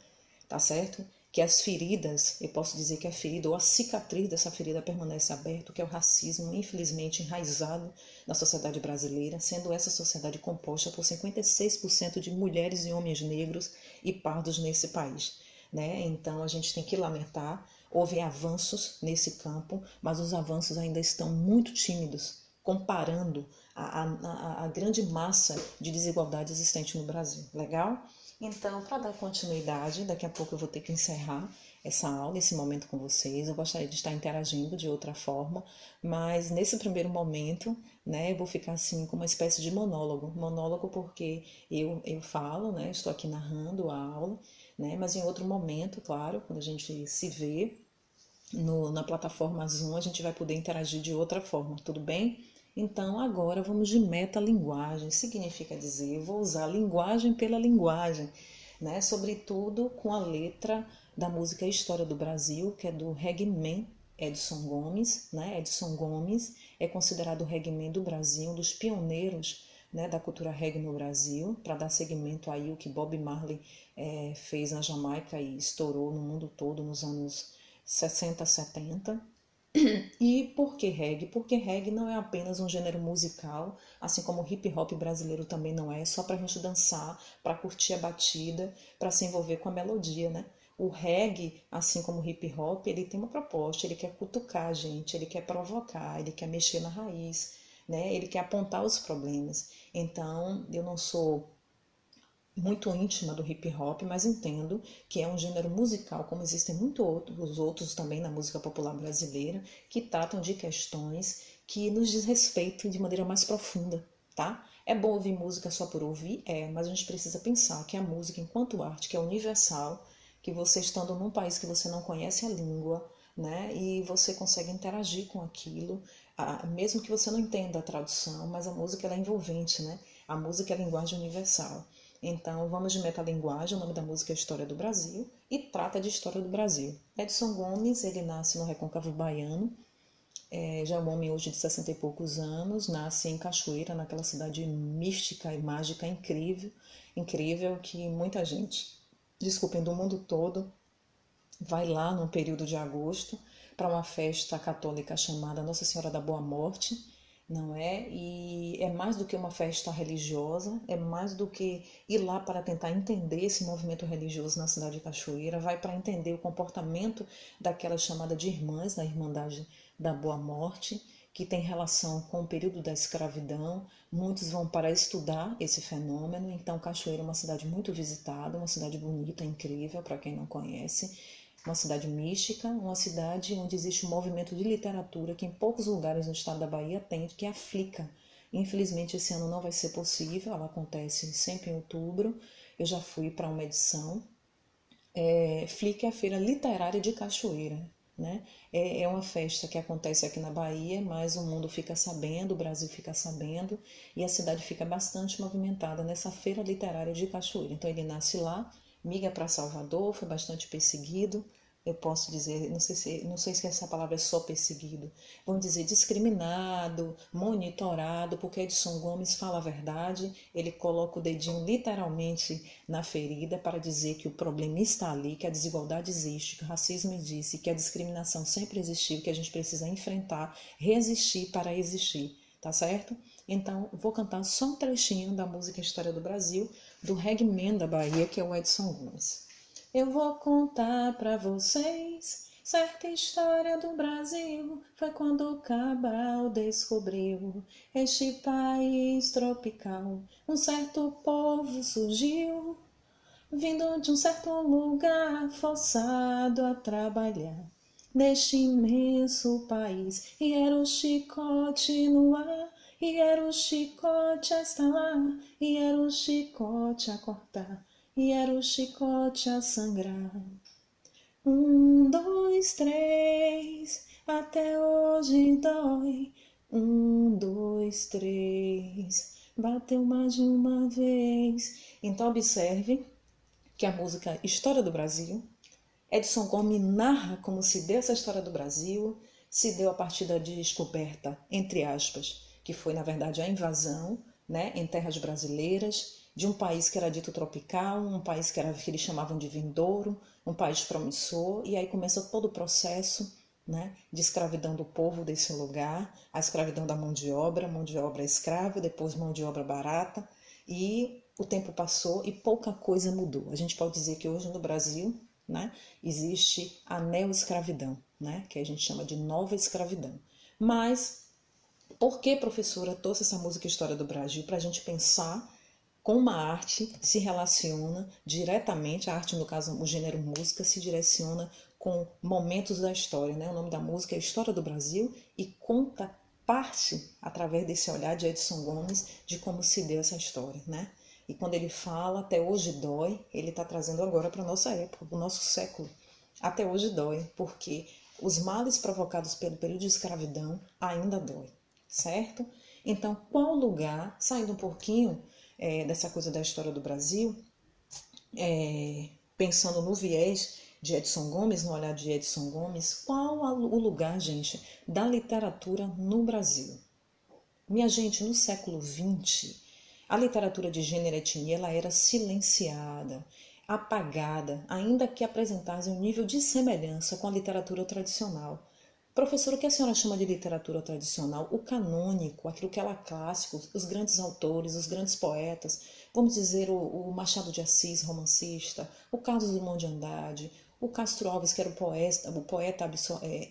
tá certo? Que as feridas, eu posso dizer que a ferida ou a cicatriz dessa ferida permanece aberta, que é o racismo, infelizmente enraizado na sociedade brasileira, sendo essa sociedade composta por 56% de mulheres e homens negros e pardos nesse país. Né? Então a gente tem que lamentar Houve avanços nesse campo, mas os avanços ainda estão muito tímidos, comparando a, a, a grande massa de desigualdade existente no Brasil. Legal? Então, para dar continuidade, daqui a pouco eu vou ter que encerrar essa aula, esse momento com vocês. Eu gostaria de estar interagindo de outra forma, mas nesse primeiro momento, né, eu vou ficar assim com uma espécie de monólogo. Monólogo porque eu, eu falo, né, estou aqui narrando a aula, né, mas em outro momento, claro, quando a gente se vê no, na plataforma Zoom, a gente vai poder interagir de outra forma, tudo bem? Então, agora vamos de metalinguagem. Significa dizer, eu vou usar linguagem pela linguagem, né? Sobretudo com a letra da música História do Brasil, que é do reggaeman Edson Gomes, né? Edson Gomes é considerado o reggaeman do Brasil, um dos pioneiros né, da cultura reggae no Brasil, para dar seguimento aí o que Bob Marley é, fez na Jamaica e estourou no mundo todo nos anos 60, 70. E por que reggae? Porque reggae não é apenas um gênero musical, assim como o hip hop brasileiro também não é, só para a gente dançar, para curtir a batida, para se envolver com a melodia, né? O reggae, assim como o hip hop, ele tem uma proposta, ele quer cutucar a gente, ele quer provocar, ele quer mexer na raiz, né? Ele quer apontar os problemas. Então, eu não sou muito íntima do hip hop, mas entendo que é um gênero musical, como existem muitos outros, outros também na música popular brasileira, que tratam de questões que nos diz respeito de maneira mais profunda, tá? É bom ouvir música só por ouvir? É, mas a gente precisa pensar que a música, enquanto arte, que é universal, que você estando num país que você não conhece a língua, né, e você consegue interagir com aquilo, mesmo que você não entenda a tradução, mas a música é envolvente, né? A música é a linguagem universal. Então, vamos de metalinguagem, o nome da música é História do Brasil, e trata de História do Brasil. Edson Gomes, ele nasce no Recôncavo Baiano, é, já é um homem hoje de 60 e poucos anos, nasce em Cachoeira, naquela cidade mística e mágica incrível, incrível que muita gente desculpem, do mundo todo, vai lá no período de agosto para uma festa católica chamada Nossa Senhora da Boa Morte, não é? E é mais do que uma festa religiosa, é mais do que ir lá para tentar entender esse movimento religioso na cidade de Cachoeira, vai para entender o comportamento daquela chamada de irmãs, da Irmandade da Boa Morte, que tem relação com o período da escravidão. Muitos vão para estudar esse fenômeno. Então, Cachoeira é uma cidade muito visitada, uma cidade bonita, incrível, para quem não conhece. Uma cidade mística, uma cidade onde existe um movimento de literatura que em poucos lugares no estado da Bahia tem, que é a Flica. Infelizmente, esse ano não vai ser possível, ela acontece sempre em outubro. Eu já fui para uma edição. É, Flica é a Feira Literária de Cachoeira. Né? É, é uma festa que acontece aqui na Bahia, mas o mundo fica sabendo, o Brasil fica sabendo e a cidade fica bastante movimentada nessa feira literária de Cachoeira. Então ele nasce lá, migra para Salvador, foi bastante perseguido, eu posso dizer, não sei se, não sei se essa palavra é só perseguido, vamos dizer discriminado, monitorado, porque Edson Gomes fala a verdade, ele coloca o dedinho literalmente na ferida para dizer que o problema está ali, que a desigualdade existe, que o racismo existe, que a discriminação sempre existiu, que a gente precisa enfrentar, resistir para existir, tá certo? Então, vou cantar só um trechinho da música História do Brasil, do reggae da Bahia, que é o Edson Gomes. Eu vou contar para vocês certa história do Brasil. Foi quando Cabral descobriu este país tropical. Um certo povo surgiu, vindo de um certo lugar, forçado a trabalhar neste imenso país. E era o chicote no ar, e era o chicote a estalar, e era o chicote a cortar e era o chicote a sangrar. Um, dois, três, até hoje dói. Um, dois, três, bateu mais de uma vez. Então, observe que a música História do Brasil, Edson Gomes narra como se deu essa história do Brasil, se deu a partir da descoberta, entre aspas, que foi na verdade a invasão né, em terras brasileiras, de um país que era dito tropical, um país que, era, que eles chamavam de vindouro, um país promissor, e aí começa todo o processo né, de escravidão do povo desse lugar, a escravidão da mão de obra, mão de obra escrava, depois mão de obra barata, e o tempo passou e pouca coisa mudou. A gente pode dizer que hoje no Brasil né? Existe a neo-escravidão, né? Que a gente chama de nova escravidão. Mas por que, professora, trouxe essa música História do Brasil para a gente pensar como a arte se relaciona diretamente, a arte, no caso, o gênero música, se direciona com momentos da história. Né? O nome da música é História do Brasil e conta parte, através desse olhar de Edson Gomes, de como se deu essa história. Né? E quando ele fala até hoje dói, ele está trazendo agora para a nossa época, para o nosso século. Até hoje dói, porque os males provocados pelo período de escravidão ainda dói, certo? Então, qual lugar, saindo um pouquinho é, dessa coisa da história do Brasil, é, pensando no viés de Edson Gomes, no olhar de Edson Gomes, qual o lugar, gente, da literatura no Brasil? Minha gente, no século XX, a literatura de gênero e etnia ela era silenciada, apagada, ainda que apresentasse um nível de semelhança com a literatura tradicional. Professor, o que a senhora chama de literatura tradicional? O canônico, aquilo que ela é clássico, os grandes autores, os grandes poetas, vamos dizer o, o Machado de Assis, romancista, o Carlos Drummond de Andrade, o Castro Alves, que era o poeta, o poeta é,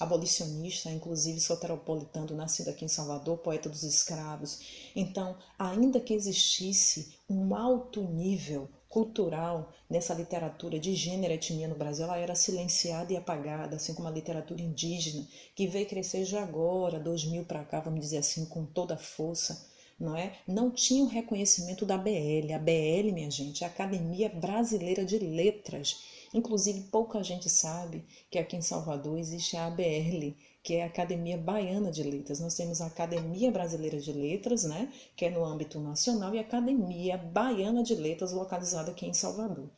abolicionista, inclusive soteropolitano, nascido aqui em Salvador, poeta dos escravos. Então, ainda que existisse um alto nível cultural nessa literatura de gênero e etnia no Brasil, ela era silenciada e apagada, assim como a literatura indígena, que veio crescer já agora, 2000 para cá, vamos dizer assim, com toda a força, não é? Não tinha o reconhecimento da BL. A BL, minha gente, é a Academia Brasileira de Letras. Inclusive, pouca gente sabe que aqui em Salvador existe a ABL, que é a Academia Baiana de Letras. Nós temos a Academia Brasileira de Letras, né, que é no âmbito nacional, e a Academia Baiana de Letras, localizada aqui em Salvador.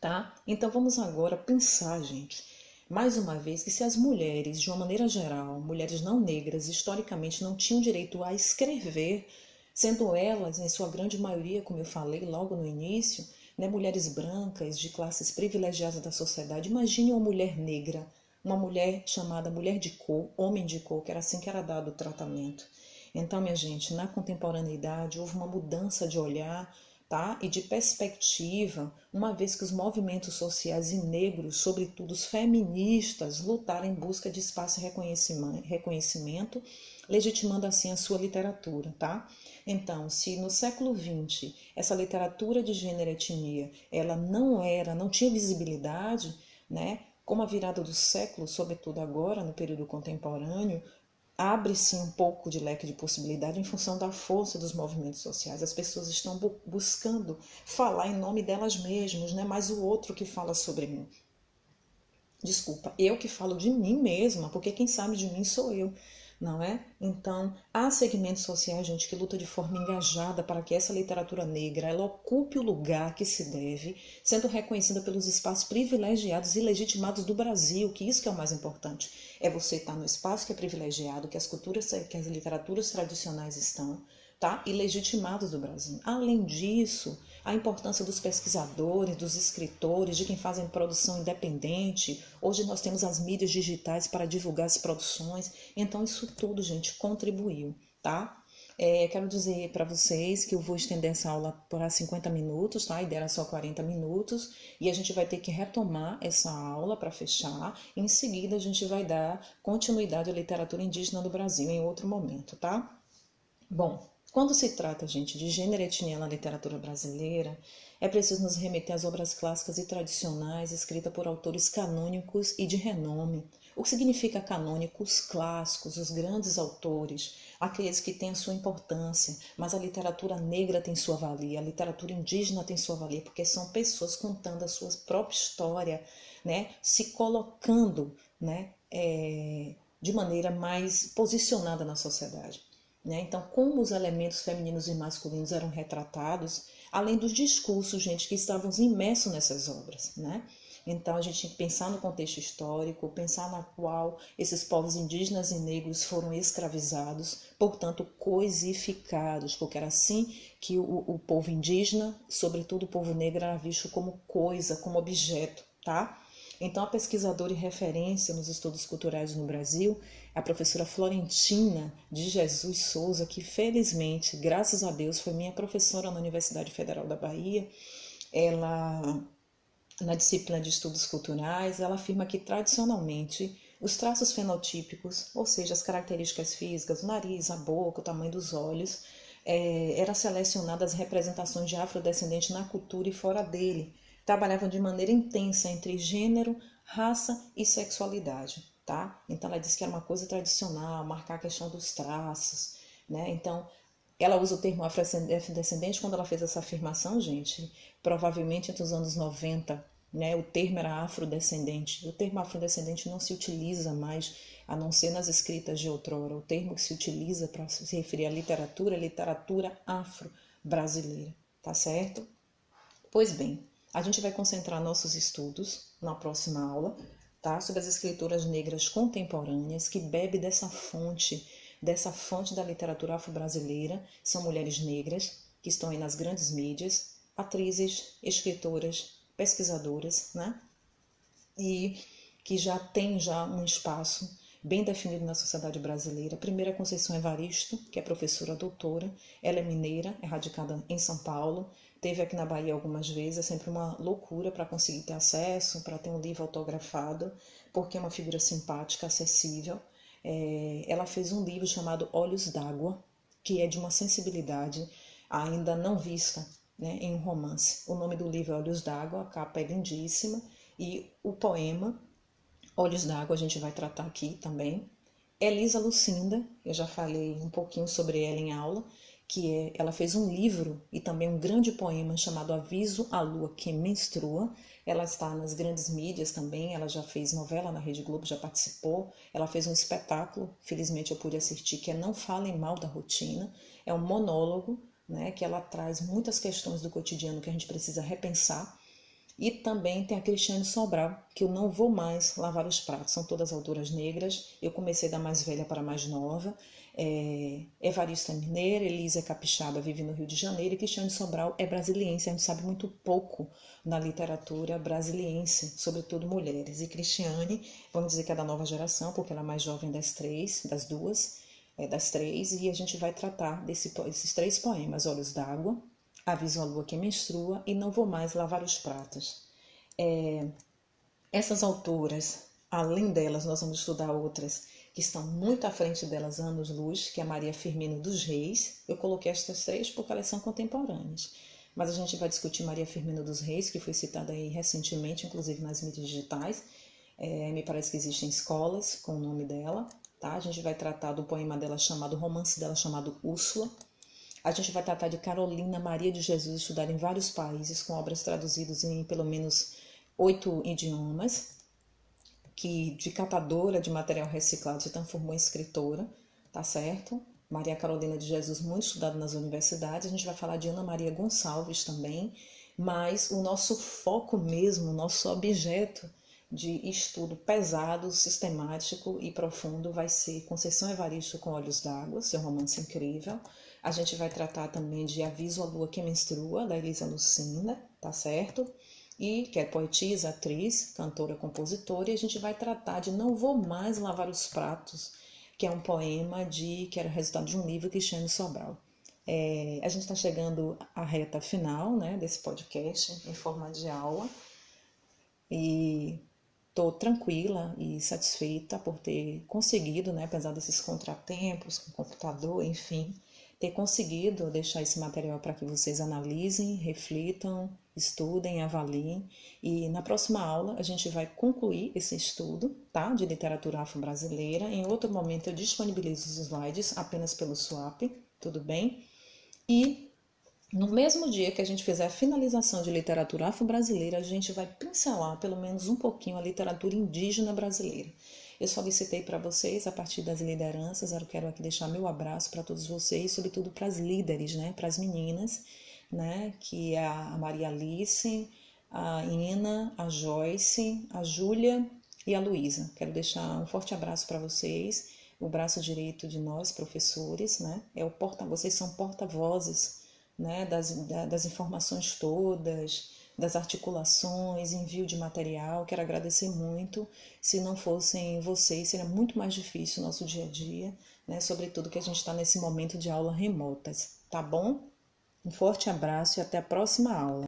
Tá? Então vamos agora pensar, gente, mais uma vez, que se as mulheres, de uma maneira geral, mulheres não negras, historicamente não tinham direito a escrever, sendo elas, em sua grande maioria, como eu falei logo no início, né, mulheres brancas de classes privilegiadas da sociedade, imagine uma mulher negra uma mulher chamada mulher de cor, homem de cor, que era assim que era dado o tratamento. Então, minha gente, na contemporaneidade houve uma mudança de olhar tá? e de perspectiva, uma vez que os movimentos sociais e negros, sobretudo os feministas, lutaram em busca de espaço e reconhecimento, reconhecimento legitimando assim a sua literatura. Tá? Então, se no século XX essa literatura de gênero e etnia ela não era, não tinha visibilidade, né? Com a virada do século, sobretudo agora, no período contemporâneo, abre-se um pouco de leque de possibilidade em função da força dos movimentos sociais. As pessoas estão bu buscando falar em nome delas mesmas, não é mais o outro que fala sobre mim. Desculpa, eu que falo de mim mesma, porque quem sabe de mim sou eu não é? Então, há segmentos sociais, gente, que luta de forma engajada para que essa literatura negra ela ocupe o lugar que se deve, sendo reconhecida pelos espaços privilegiados e legitimados do Brasil, que isso que é o mais importante. É você estar no espaço que é privilegiado, que as culturas, que as literaturas tradicionais estão, tá? E legitimados do Brasil. Além disso, a importância dos pesquisadores, dos escritores, de quem fazem produção independente. Hoje nós temos as mídias digitais para divulgar as produções. Então, isso tudo, gente, contribuiu, tá? É, quero dizer para vocês que eu vou estender essa aula por 50 minutos, tá? A ideia era só 40 minutos. E a gente vai ter que retomar essa aula para fechar. Em seguida, a gente vai dar continuidade à literatura indígena do Brasil em outro momento, tá? Bom, quando se trata, gente, de gênero e etnia na literatura brasileira, é preciso nos remeter às obras clássicas e tradicionais escritas por autores canônicos e de renome. O que significa canônicos? Clássicos, os grandes autores, aqueles que têm a sua importância, mas a literatura negra tem sua valia, a literatura indígena tem sua valia, porque são pessoas contando a sua própria história, né, se colocando né, é, de maneira mais posicionada na sociedade. Né? Então, como os elementos femininos e masculinos eram retratados, além dos discursos, gente, que estavam imersos nessas obras. Né? Então, a gente tem que pensar no contexto histórico, pensar na qual esses povos indígenas e negros foram escravizados, portanto, coisificados, porque era assim que o, o povo indígena, sobretudo o povo negro, era visto como coisa, como objeto, tá? Então, a pesquisadora e referência nos estudos culturais no Brasil a professora Florentina de Jesus Souza, que felizmente, graças a Deus, foi minha professora na Universidade Federal da Bahia. Ela na disciplina de estudos culturais, ela afirma que tradicionalmente os traços fenotípicos, ou seja, as características físicas, o nariz, a boca, o tamanho dos olhos, é, eram selecionadas representações de afrodescendente na cultura e fora dele. Trabalhavam de maneira intensa entre gênero, raça e sexualidade, tá? Então ela diz que era uma coisa tradicional, marcar a questão dos traços, né? Então ela usa o termo afrodescendente quando ela fez essa afirmação, gente, provavelmente entre os anos 90 né? O termo era afrodescendente. O termo afrodescendente não se utiliza mais, a não ser nas escritas de outrora. O termo que se utiliza para se referir à literatura é literatura afro-brasileira, tá certo? Pois bem, a gente vai concentrar nossos estudos na próxima aula, tá? Sobre as escritoras negras contemporâneas que bebe dessa fonte, dessa fonte da literatura afro-brasileira. São mulheres negras que estão aí nas grandes mídias, atrizes, escritoras, pesquisadoras, né? E que já tem já um espaço bem definido na sociedade brasileira. A primeira é Conceição Evaristo, que é professora doutora. Ela é mineira, é radicada em São Paulo. Teve aqui na Bahia algumas vezes, é sempre uma loucura para conseguir ter acesso, para ter um livro autografado, porque é uma figura simpática, acessível. É, ela fez um livro chamado Olhos d'Água, que é de uma sensibilidade ainda não vista né, em um romance. O nome do livro é Olhos d'Água, a capa é lindíssima, e o poema Olhos d'Água a gente vai tratar aqui também. Elisa Lucinda, eu já falei um pouquinho sobre ela em aula, que é, ela fez um livro e também um grande poema chamado Aviso à Lua que Menstrua. Ela está nas grandes mídias também, ela já fez novela na Rede Globo, já participou. Ela fez um espetáculo, felizmente eu pude assistir, que é Não Falem Mal da Rotina. É um monólogo né, que ela traz muitas questões do cotidiano que a gente precisa repensar. E também tem a Cristiane Sobral, que eu não vou mais lavar os pratos. São todas autoras negras. Eu comecei da mais velha para a mais nova. É, Evarista Mineira, Elisa Capixaba vive no Rio de Janeiro e Cristiane Sobral é brasiliense. A gente sabe muito pouco na literatura brasiliense, sobretudo mulheres. E Cristiane, vamos dizer que é da nova geração, porque ela é mais jovem das três, das duas é, das três, e a gente vai tratar desse, desses três poemas: Olhos d'Água, Aviso à Lua que Menstrua e Não Vou Mais Lavar os Pratos. É, essas autoras, além delas, nós vamos estudar outras que estão muito à frente delas, anos-luz, que é a Maria Firmino dos Reis. Eu coloquei estas três porque elas são contemporâneas. Mas a gente vai discutir Maria Firmino dos Reis, que foi citada aí recentemente, inclusive nas mídias digitais. É, me parece que existem escolas com o nome dela tá? A gente vai tratar do poema dela chamado, romance dela chamado Úrsula. A gente vai tratar de Carolina Maria de Jesus, estudada em vários países, com obras traduzidas em pelo menos oito idiomas, que de catadora de material reciclado se transformou em escritora, tá certo? Maria Carolina de Jesus, muito estudada nas universidades. A gente vai falar de Ana Maria Gonçalves também, mas o nosso foco mesmo, o nosso objeto de estudo pesado, sistemático e profundo vai ser Conceição Evaristo com Olhos d'Água, seu romance incrível. A gente vai tratar também de Aviso à Lua que Menstrua, da Elisa Lucinda, tá certo? E que é poetisa, atriz, cantora, compositora, e a gente vai tratar de Não Vou Mais Lavar os Pratos, que é um poema de que era resultado de um livro que Cristiane Sobral. É, a gente está chegando à reta final né, desse podcast em forma de aula. E Estou tranquila e satisfeita por ter conseguido, né, apesar desses contratempos com o computador, enfim, ter conseguido deixar esse material para que vocês analisem, reflitam, estudem, avaliem. E na próxima aula a gente vai concluir esse estudo tá, de literatura afro-brasileira. Em outro momento eu disponibilizo os slides apenas pelo swap, tudo bem? E no mesmo dia que a gente fizer a finalização de literatura afro-brasileira, a gente vai pincelar pelo menos um pouquinho a literatura indígena brasileira. Eu solicitei para vocês, a partir das lideranças, eu quero aqui deixar meu abraço para todos vocês, sobretudo para as líderes, né, para as meninas, né, que é a Maria Alice, a Ina, a Joyce, a Júlia e a Luísa. Quero deixar um forte abraço para vocês, o braço direito de nós, professores, né, é o porta, vocês são porta-vozes né, das, das informações todas, das articulações, envio de material. Quero agradecer muito. Se não fossem vocês, seria muito mais difícil o nosso dia a dia, né? sobretudo que a gente está nesse momento de aula remotas, tá bom? Um forte abraço e até a próxima aula.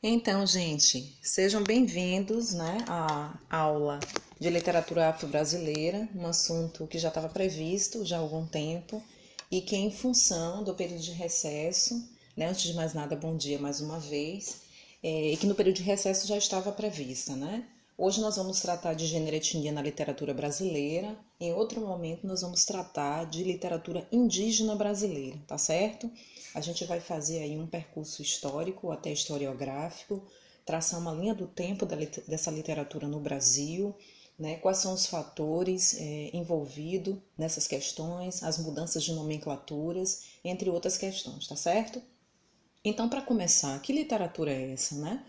Então, gente, sejam bem-vindos né, à aula de literatura afro-brasileira, um assunto que já estava previsto já há algum tempo e que, em função do período de recesso, né, antes de mais nada, bom dia mais uma vez, é, e que no período de recesso já estava prevista, né? Hoje nós vamos tratar de gênero e etnia na literatura brasileira, em outro momento nós vamos tratar de literatura indígena brasileira, tá certo? A gente vai fazer aí um percurso histórico, até historiográfico, traçar uma linha do tempo dessa literatura no Brasil, né? quais são os fatores é, envolvidos nessas questões, as mudanças de nomenclaturas, entre outras questões, tá certo? Então, para começar, que literatura é essa, né?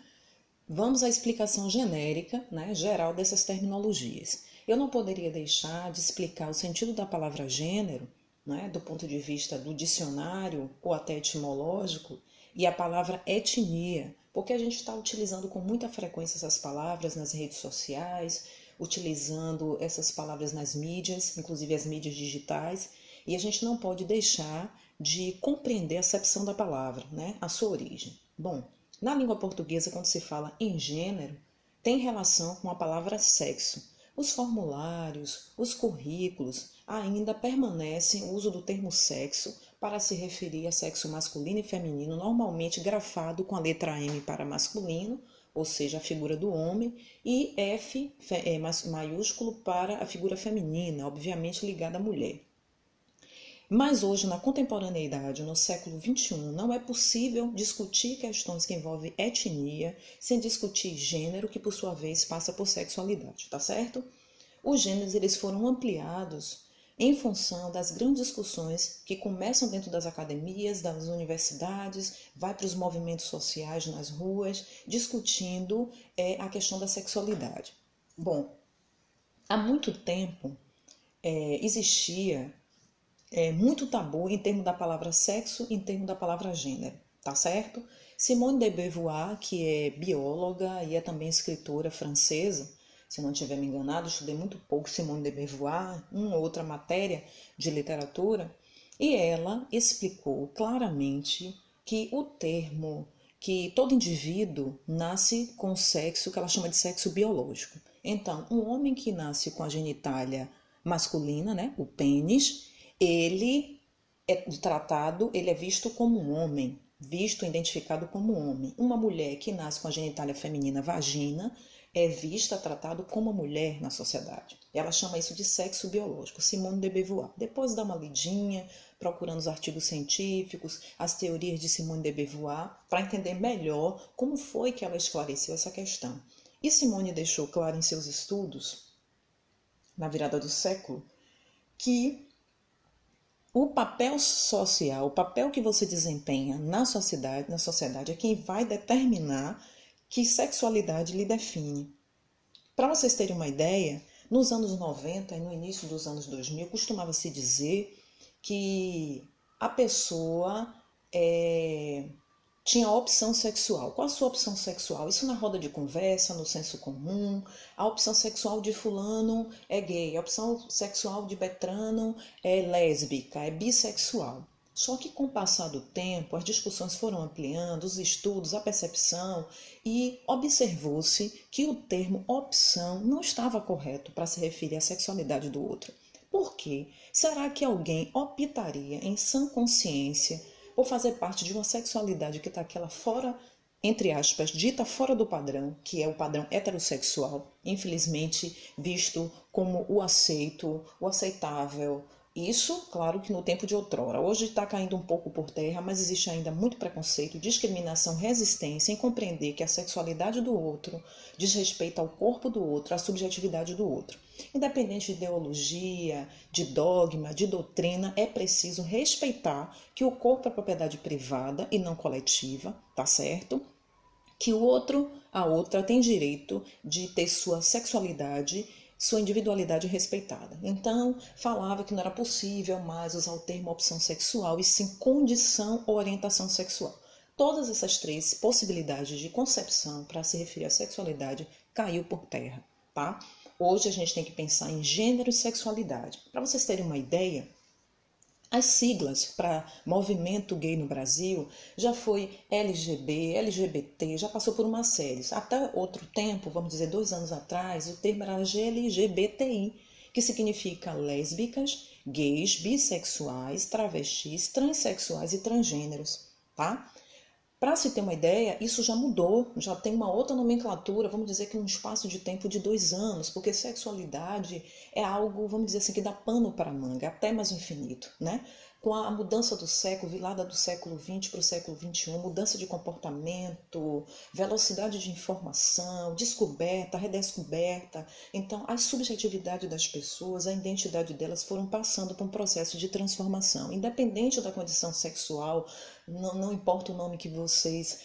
Vamos à explicação genérica, né, geral dessas terminologias. Eu não poderia deixar de explicar o sentido da palavra gênero né, do ponto de vista do dicionário ou até etimológico, e a palavra etnia, porque a gente está utilizando com muita frequência essas palavras nas redes sociais, utilizando essas palavras nas mídias, inclusive as mídias digitais, e a gente não pode deixar de compreender a acepção da palavra, né, a sua origem. Bom, na língua portuguesa, quando se fala em gênero, tem relação com a palavra sexo. Os formulários, os currículos, ainda permanecem o uso do termo sexo para se referir a sexo masculino e feminino, normalmente grafado com a letra M para masculino, ou seja, a figura do homem, e F é, maiúsculo para a figura feminina, obviamente ligada à mulher. Mas hoje, na contemporaneidade, no século XXI, não é possível discutir questões que envolvem etnia sem discutir gênero, que por sua vez passa por sexualidade, tá certo? Os gêneros eles foram ampliados em função das grandes discussões que começam dentro das academias, das universidades, vai para os movimentos sociais nas ruas, discutindo é, a questão da sexualidade. Bom, há muito tempo é, existia é, muito tabu em termos da palavra sexo, em termos da palavra gênero, tá certo? Simone de Beauvoir, que é bióloga e é também escritora francesa, se não tiver me enganado, estudei muito pouco Simone de Beauvoir, uma ou outra matéria de literatura, e ela explicou claramente que o termo que todo indivíduo nasce com sexo que ela chama de sexo biológico. Então, um homem que nasce com a genitália masculina, né, o pênis, ele é tratado, ele é visto como um homem, visto, identificado como homem. Uma mulher que nasce com a genitália feminina, vagina, é vista, tratado como mulher na sociedade. Ela chama isso de sexo biológico, Simone de Beauvoir. Depois dá uma lidinha, procurando os artigos científicos, as teorias de Simone de Beauvoir, para entender melhor como foi que ela esclareceu essa questão. E Simone deixou claro em seus estudos, na virada do século, que o papel social, o papel que você desempenha na sociedade, na sociedade é quem vai determinar que sexualidade lhe define. Para vocês terem uma ideia, nos anos 90 e no início dos anos 2000, costumava se dizer que a pessoa é, tinha opção sexual. Qual a sua opção sexual? Isso na roda de conversa, no senso comum. A opção sexual de fulano é gay, a opção sexual de Betrano é lésbica, é bissexual. Só que com o passar do tempo, as discussões foram ampliando, os estudos, a percepção, e observou-se que o termo opção não estava correto para se referir à sexualidade do outro. Por quê? Será que alguém optaria em sã consciência por fazer parte de uma sexualidade que está aquela fora, entre aspas, dita fora do padrão, que é o padrão heterossexual, infelizmente visto como o aceito, o aceitável, isso, claro que no tempo de outrora. Hoje está caindo um pouco por terra, mas existe ainda muito preconceito, discriminação, resistência em compreender que a sexualidade do outro diz respeito ao corpo do outro, à subjetividade do outro. Independente de ideologia, de dogma, de doutrina, é preciso respeitar que o corpo é propriedade privada e não coletiva, tá certo? Que o outro, a outra, tem direito de ter sua sexualidade sua individualidade respeitada. Então, falava que não era possível mais usar o termo opção sexual e sim condição ou orientação sexual. Todas essas três possibilidades de concepção para se referir à sexualidade caiu por terra, tá? Hoje a gente tem que pensar em gênero e sexualidade. Para vocês terem uma ideia, As siglas para movimento gay no Brasil já foi LGB, LGBT, já passou por uma série. Até outro tempo, vamos dizer dois anos atrás, o termo era GLGBTI, que significa lésbicas, gays, bissexuais, travestis, transexuais e transgêneros, tá? Para se ter uma ideia, isso já mudou, já tem uma outra nomenclatura, vamos dizer que num espaço de tempo de dois anos, porque sexualidade é algo, vamos dizer assim, que dá pano para manga, até mais infinito, né? Com a mudança do século, virada do século XX para o século XXI, mudança de comportamento, velocidade de informação, descoberta, redescoberta. Então, a subjetividade das pessoas, a identidade delas foram passando por um processo de transformação. Independente da condição sexual, não, não importa o nome que vocês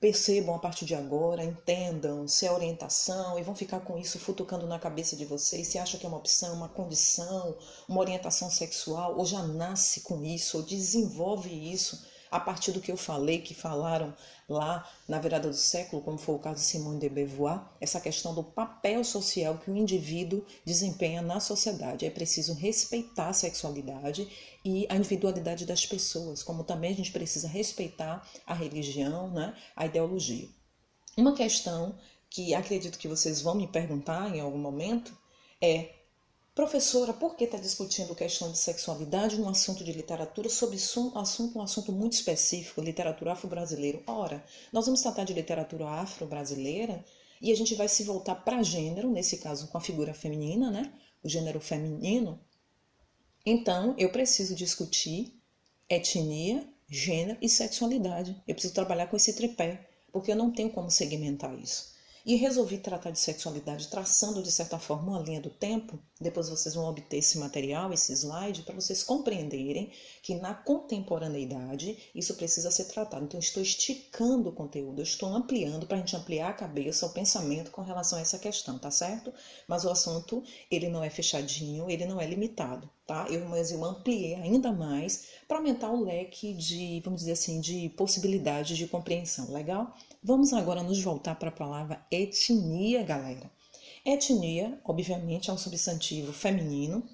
percebam a partir de agora, entendam se é orientação e vão ficar com isso futucando na cabeça de vocês, se acha que é uma opção, uma condição, uma orientação sexual, ou já nasce com isso, ou desenvolve isso a partir do que eu falei, que falaram lá na virada do século, como foi o caso de Simone de Beauvoir, essa questão do papel social que o indivíduo desempenha na sociedade. É preciso respeitar a sexualidade e a individualidade das pessoas, como também a gente precisa respeitar a religião, né, a ideologia. Uma questão que acredito que vocês vão me perguntar em algum momento é Professora, por que está discutindo questão de sexualidade num assunto de literatura sobre um assunto, um assunto muito específico, literatura afro-brasileira? Ora, nós vamos tratar de literatura afro-brasileira e a gente vai se voltar para gênero, nesse caso com a figura feminina, né? O gênero feminino. Então, eu preciso discutir etnia, gênero e sexualidade. Eu preciso trabalhar com esse tripé, porque eu não tenho como segmentar isso. E resolvi tratar de sexualidade traçando de certa forma uma linha do tempo. Depois vocês vão obter esse material, esse slide, para vocês compreenderem que na contemporaneidade isso precisa ser tratado. Então, estou esticando o conteúdo, estou ampliando para a gente ampliar a cabeça, o pensamento com relação a essa questão, tá certo? Mas o assunto, ele não é fechadinho, ele não é limitado, tá? Eu, mas eu ampliei ainda mais para aumentar o leque de, vamos dizer assim, de possibilidades de compreensão, legal? Vamos agora nos voltar para a palavra etnia, galera. Etnia, obviamente, é um substantivo feminino,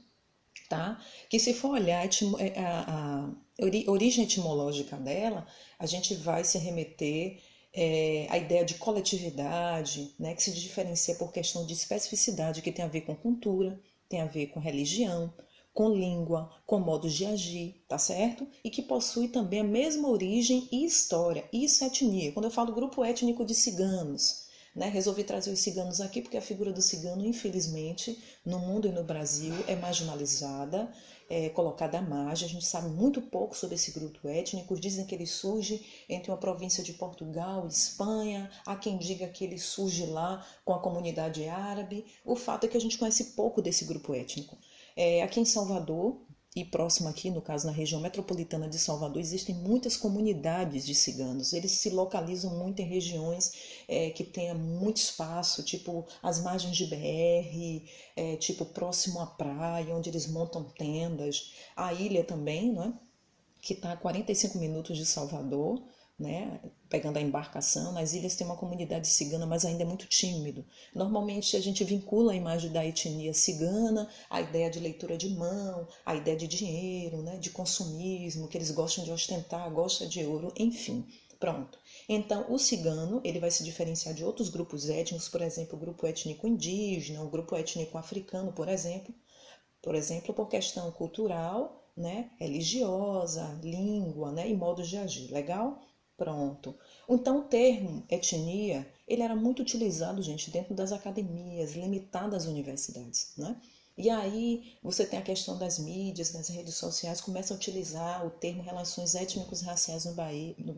tá? Que se for olhar é, a, a origem etimológica dela, a gente vai se remeter é, a ideia de coletividade, né, que se diferencia por questão de especificidade, que tem a ver com cultura, tem a ver com religião, com língua, com modos de agir, tá certo? E que possui também a mesma origem e história. Isso é etnia. Quando eu falo grupo étnico de ciganos, né, resolvi trazer os ciganos aqui porque a figura do cigano, infelizmente, no mundo e no Brasil é marginalizada, é colocada à margem. A gente sabe muito pouco sobre esse grupo étnico. Dizem que ele surge entre uma província de Portugal Espanha. Há quem diga que ele surge lá com a comunidade árabe. O fato é que a gente conhece pouco desse grupo étnico. É, aqui em Salvador, e próximo aqui, no caso na região metropolitana de Salvador, existem muitas comunidades de ciganos. Eles se localizam muito em regiões é, que tenha muito espaço, tipo as margens de BR, é, tipo próximo à praia, onde eles montam tendas. A ilha também, não é? que está a 45 minutos de Salvador, né, pegando a embarcação, nas ilhas tem uma comunidade cigana, mas ainda é muito tímido. Normalmente a gente vincula a imagem da etnia cigana à ideia de leitura de mão, à ideia de dinheiro, né, de consumismo, que eles gostam de ostentar, gostam de ouro, enfim. Pronto. Então, o cigano ele vai se diferenciar de outros grupos étnicos, por exemplo, o grupo étnico indígena, o grupo étnico africano, por exemplo, por exemplo, por questão cultural, né, religiosa, língua, né, e modos de agir. Legal? Pronto. Então, o termo etnia, ele era muito utilizado, gente, dentro das academias, limitado às universidades, né? E aí você tem a questão das mídias, das redes sociais, começam a utilizar o termo relações étnicos raciais no Bahia, no,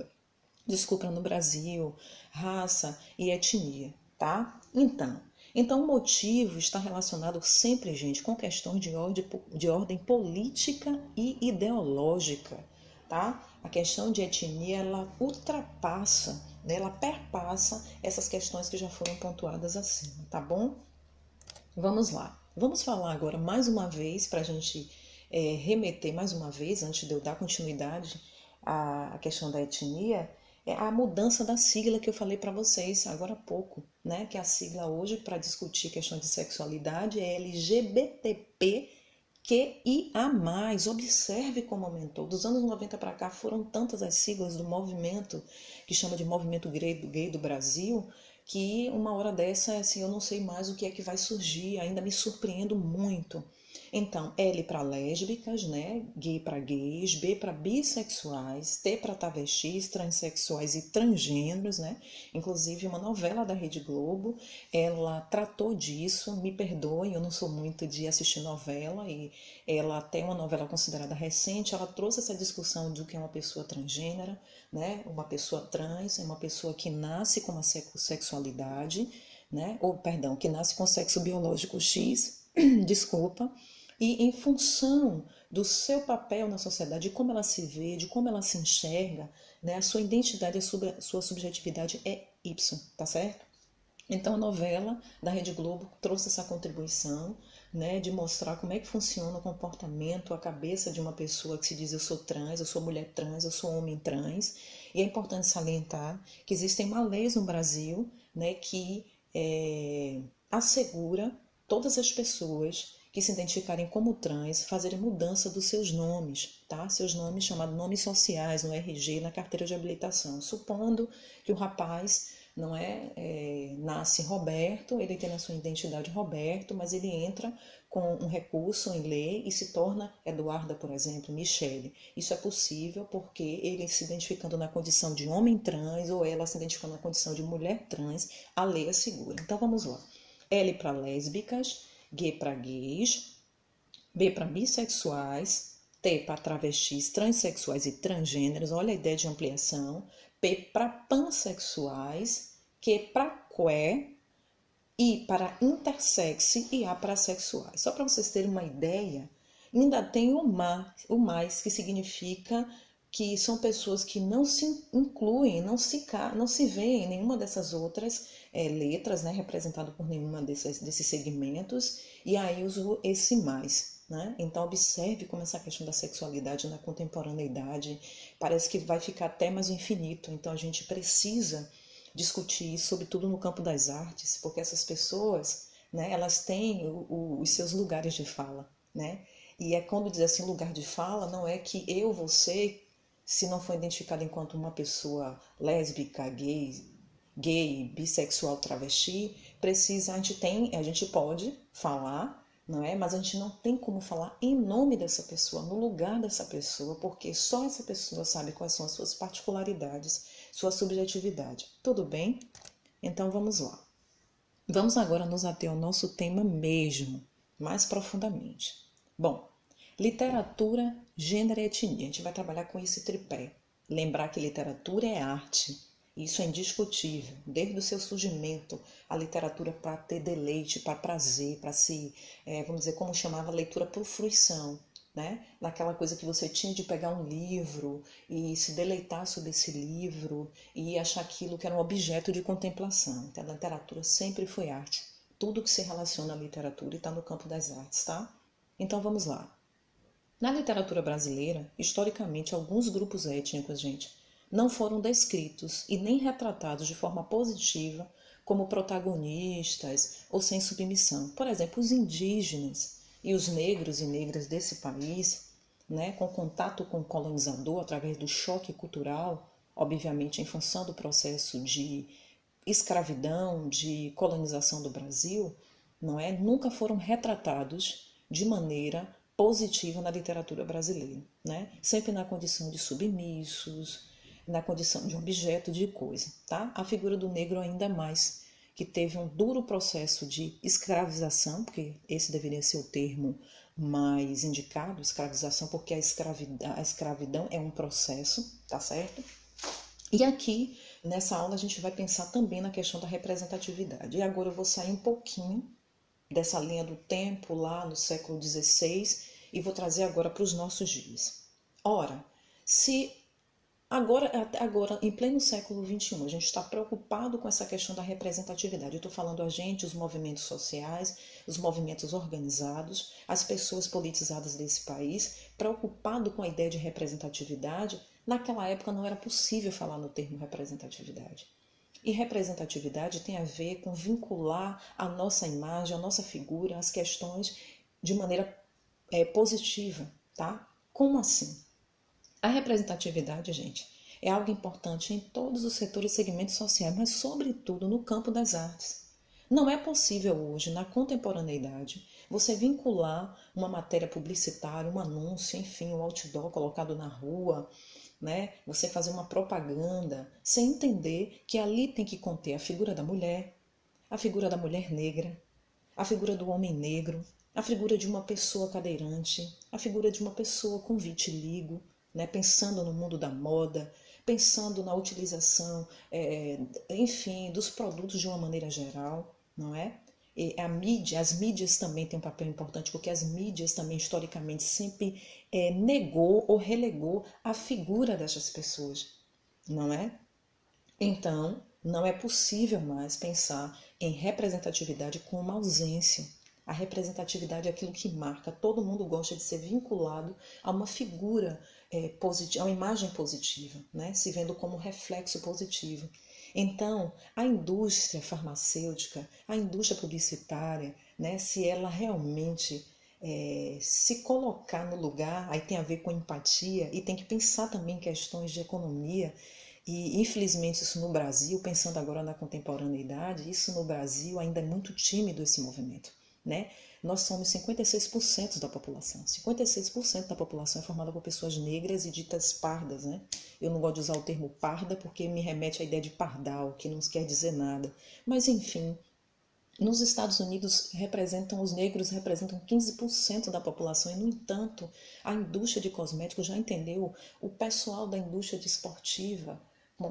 desculpa, no Brasil, raça e etnia, tá? Então, então o motivo está relacionado sempre, gente, com questões de ordem, de ordem política e ideológica tá? A questão de etnia ela ultrapassa, né? ela perpassa essas questões que já foram pontuadas acima, tá bom? Vamos lá. Vamos falar agora mais uma vez para a gente é, remeter mais uma vez, antes de eu dar continuidade à questão da etnia, é a mudança da sigla que eu falei para vocês agora há pouco, né? Que a sigla hoje para discutir questão de sexualidade é LGBTP mais Observe como aumentou. Dos anos 90 para cá foram tantas as siglas do movimento, que chama de Movimento Gay, gay do Brasil, que uma hora dessa, assim, eu não sei mais o que é que vai surgir, ainda me surpreendo muito. Então, L para lésbicas, né? Gay para gays, B para bissexuais, T para travestis, transexuais e transgêneros, né? Inclusive, uma novela da Rede Globo, ela tratou disso. Me perdoem, eu não sou muito de assistir novela e ela até uma novela considerada recente, ela trouxe essa discussão do que é uma pessoa transgênera, né? Uma pessoa trans é uma pessoa que nasce com uma sexualidade, né? Ou perdão, que nasce com sexo biológico X, desculpa e em função do seu papel na sociedade, de como ela se vê, de como ela se enxerga, né, a sua identidade, a sua subjetividade é Y, tá certo? Então a novela da Rede Globo trouxe essa contribuição, né, de mostrar como é que funciona o comportamento, a cabeça de uma pessoa que se diz eu sou trans, eu sou mulher trans, eu sou homem trans. E é importante salientar que existem uma lei no Brasil, né, que é, assegura todas as pessoas que se identificarem como trans fazerem mudança dos seus nomes, tá? Seus nomes chamados nomes sociais no RG, na carteira de habilitação. Supondo que o rapaz não é, é, nasce Roberto, ele tem a sua identidade Roberto, mas ele entra com um recurso em lei e se torna Eduarda, por exemplo, Michele. Isso é possível porque ele se identificando na condição de homem trans ou ela se identificando na condição de mulher trans, a lei assegura. Então vamos lá. L para lésbicas, G para gays, B para bissexuais, T para travestis, transexuais e transgêneros, olha a ideia de ampliação, P para pansexuais, Q para que, I para intersex e A para sexuais. Só para vocês terem uma ideia, ainda tem o, mais, o mais, que significa que são pessoas que não se incluem, não se, não se veem em nenhuma dessas outras é, letras, né, representado por nenhuma desses, segmentos, e aí uso esse mais. Né? Então, observe como essa questão da sexualidade na contemporaneidade parece que vai ficar até mais infinito. Então, a gente precisa discutir isso, sobretudo no campo das artes, porque essas pessoas, né, elas têm o, o, os seus lugares de fala, né? E é quando diz assim lugar de fala, não é que eu, você, se não for identificado enquanto uma pessoa lésbica, gay, gay, bissexual, travesti, precisa, a gente tem, a gente pode falar, não é? Mas a gente não tem como falar em nome dessa pessoa, no lugar dessa pessoa, porque só essa pessoa sabe quais são as suas particularidades, sua subjetividade. Tudo bem? Então vamos lá. Vamos agora nos ater ao nosso tema mesmo, mais profundamente. Bom, literatura, gênero e etnia. A gente vai trabalhar com esse tripé. Lembrar que literatura é arte, isso é indiscutível. Desde o seu surgimento, a literatura para ter deleite, para prazer, para se, é, vamos dizer, como chamava, leitura por fruição. Né? Naquela coisa que você tinha de pegar um livro e se deleitar sobre esse livro e achar aquilo que era um objeto de contemplação. Então, a literatura sempre foi arte. Tudo que se relaciona à literatura está no campo das artes, tá? Então vamos lá. Na literatura brasileira, historicamente, alguns grupos étnicos, gente, não foram descritos e nem retratados de forma positiva como protagonistas ou sem submissão. Por exemplo, os indígenas e os negros e negras desse país, né, com contato com o colonizador através do choque cultural, obviamente em função do processo de escravidão, de colonização do Brasil, não é, nunca foram retratados de maneira positiva na literatura brasileira, né? Sempre na condição de submissos, na condição de objeto de coisa, tá? A figura do negro ainda mais, que teve um duro processo de escravização, porque esse deveria ser o termo mais indicado, escravização, porque a escravidão, a escravidão é um processo, tá certo? E aqui, nessa aula, a gente vai pensar também na questão da representatividade. E agora eu vou sair um pouquinho dessa linha do tempo lá no século XVI e vou trazer agora para os nossos dias. Ora, se Agora, agora, em pleno século XXI, a gente está preocupado com essa questão da representatividade. Eu estou falando a gente, os movimentos sociais, os movimentos organizados, as pessoas politizadas desse país, preocupado com a ideia de representatividade. Naquela época não era possível falar no termo representatividade. E representatividade tem a ver com vincular a nossa imagem, a nossa figura, as questões de maneira é, positiva, tá? Como assim? A representatividade, gente, é algo importante em todos os setores e segmentos sociais, mas sobretudo no campo das artes. Não é possível hoje, na contemporaneidade, você vincular uma matéria publicitária, um anúncio, enfim, um outdoor colocado na rua, né? Você fazer uma propaganda sem entender que ali tem que conter a figura da mulher, a figura da mulher negra, a figura do homem negro, a figura de uma pessoa cadeirante, a figura de uma pessoa com vitiligo, né? pensando no mundo da moda, pensando na utilização, é, enfim, dos produtos de uma maneira geral, não é? A mídia, as mídias também têm um papel importante, porque as mídias também historicamente sempre é, negou ou relegou a figura dessas pessoas, não é? Então, não é possível mais pensar em representatividade com uma ausência. A representatividade é aquilo que marca. Todo mundo gosta de ser vinculado a uma figura é, positiva, a uma imagem positiva, né? se vendo como reflexo positivo. Então, a indústria farmacêutica, a indústria publicitária, né, se ela realmente é, se colocar no lugar, aí tem a ver com empatia e tem que pensar também em questões de economia. E infelizmente isso no Brasil, pensando agora na contemporaneidade, isso no Brasil ainda é muito tímido esse movimento, né? Nós somos 56% da população. 56% da população é formada por pessoas negras e ditas pardas, né? Eu não gosto de usar o termo parda porque me remete à ideia de pardal, que não quer dizer nada. Mas enfim, nos Estados Unidos representam os negros representam 15% da população e no entanto, a indústria de cosméticos já entendeu, o pessoal da indústria desportiva,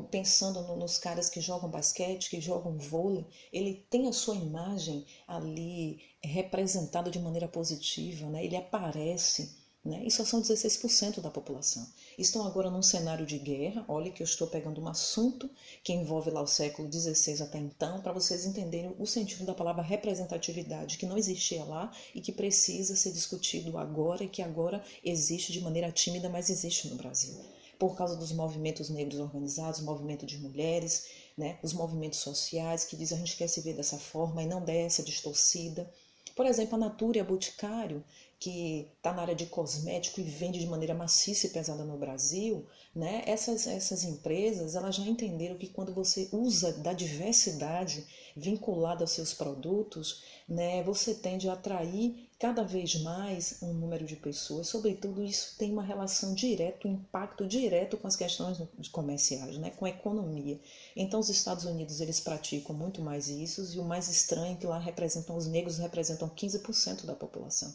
pensando nos caras que jogam basquete, que jogam vôlei, ele tem a sua imagem ali representada de maneira positiva, né? ele aparece. Né? E só são 16% da população. Estão agora num cenário de guerra. Olha que eu estou pegando um assunto que envolve lá o século XVI até então, para vocês entenderem o sentido da palavra representatividade, que não existia lá e que precisa ser discutido agora e que agora existe de maneira tímida, mas existe no Brasil por causa dos movimentos negros organizados, movimento de mulheres, né, os movimentos sociais que dizem a gente quer se ver dessa forma e não dessa distorcida. Por exemplo, a Natura e a Boticário, que está na área de cosmético e vende de maneira maciça e pesada no Brasil, né? essas, essas empresas elas já entenderam que quando você usa da diversidade vinculada aos seus produtos, né, você tende a atrair cada vez mais um número de pessoas. Sobretudo, isso tem uma relação direta, um impacto direto com as questões comerciais, né, com a economia. Então, os Estados Unidos eles praticam muito mais isso e o mais estranho é que lá representam os negros representam 15% da população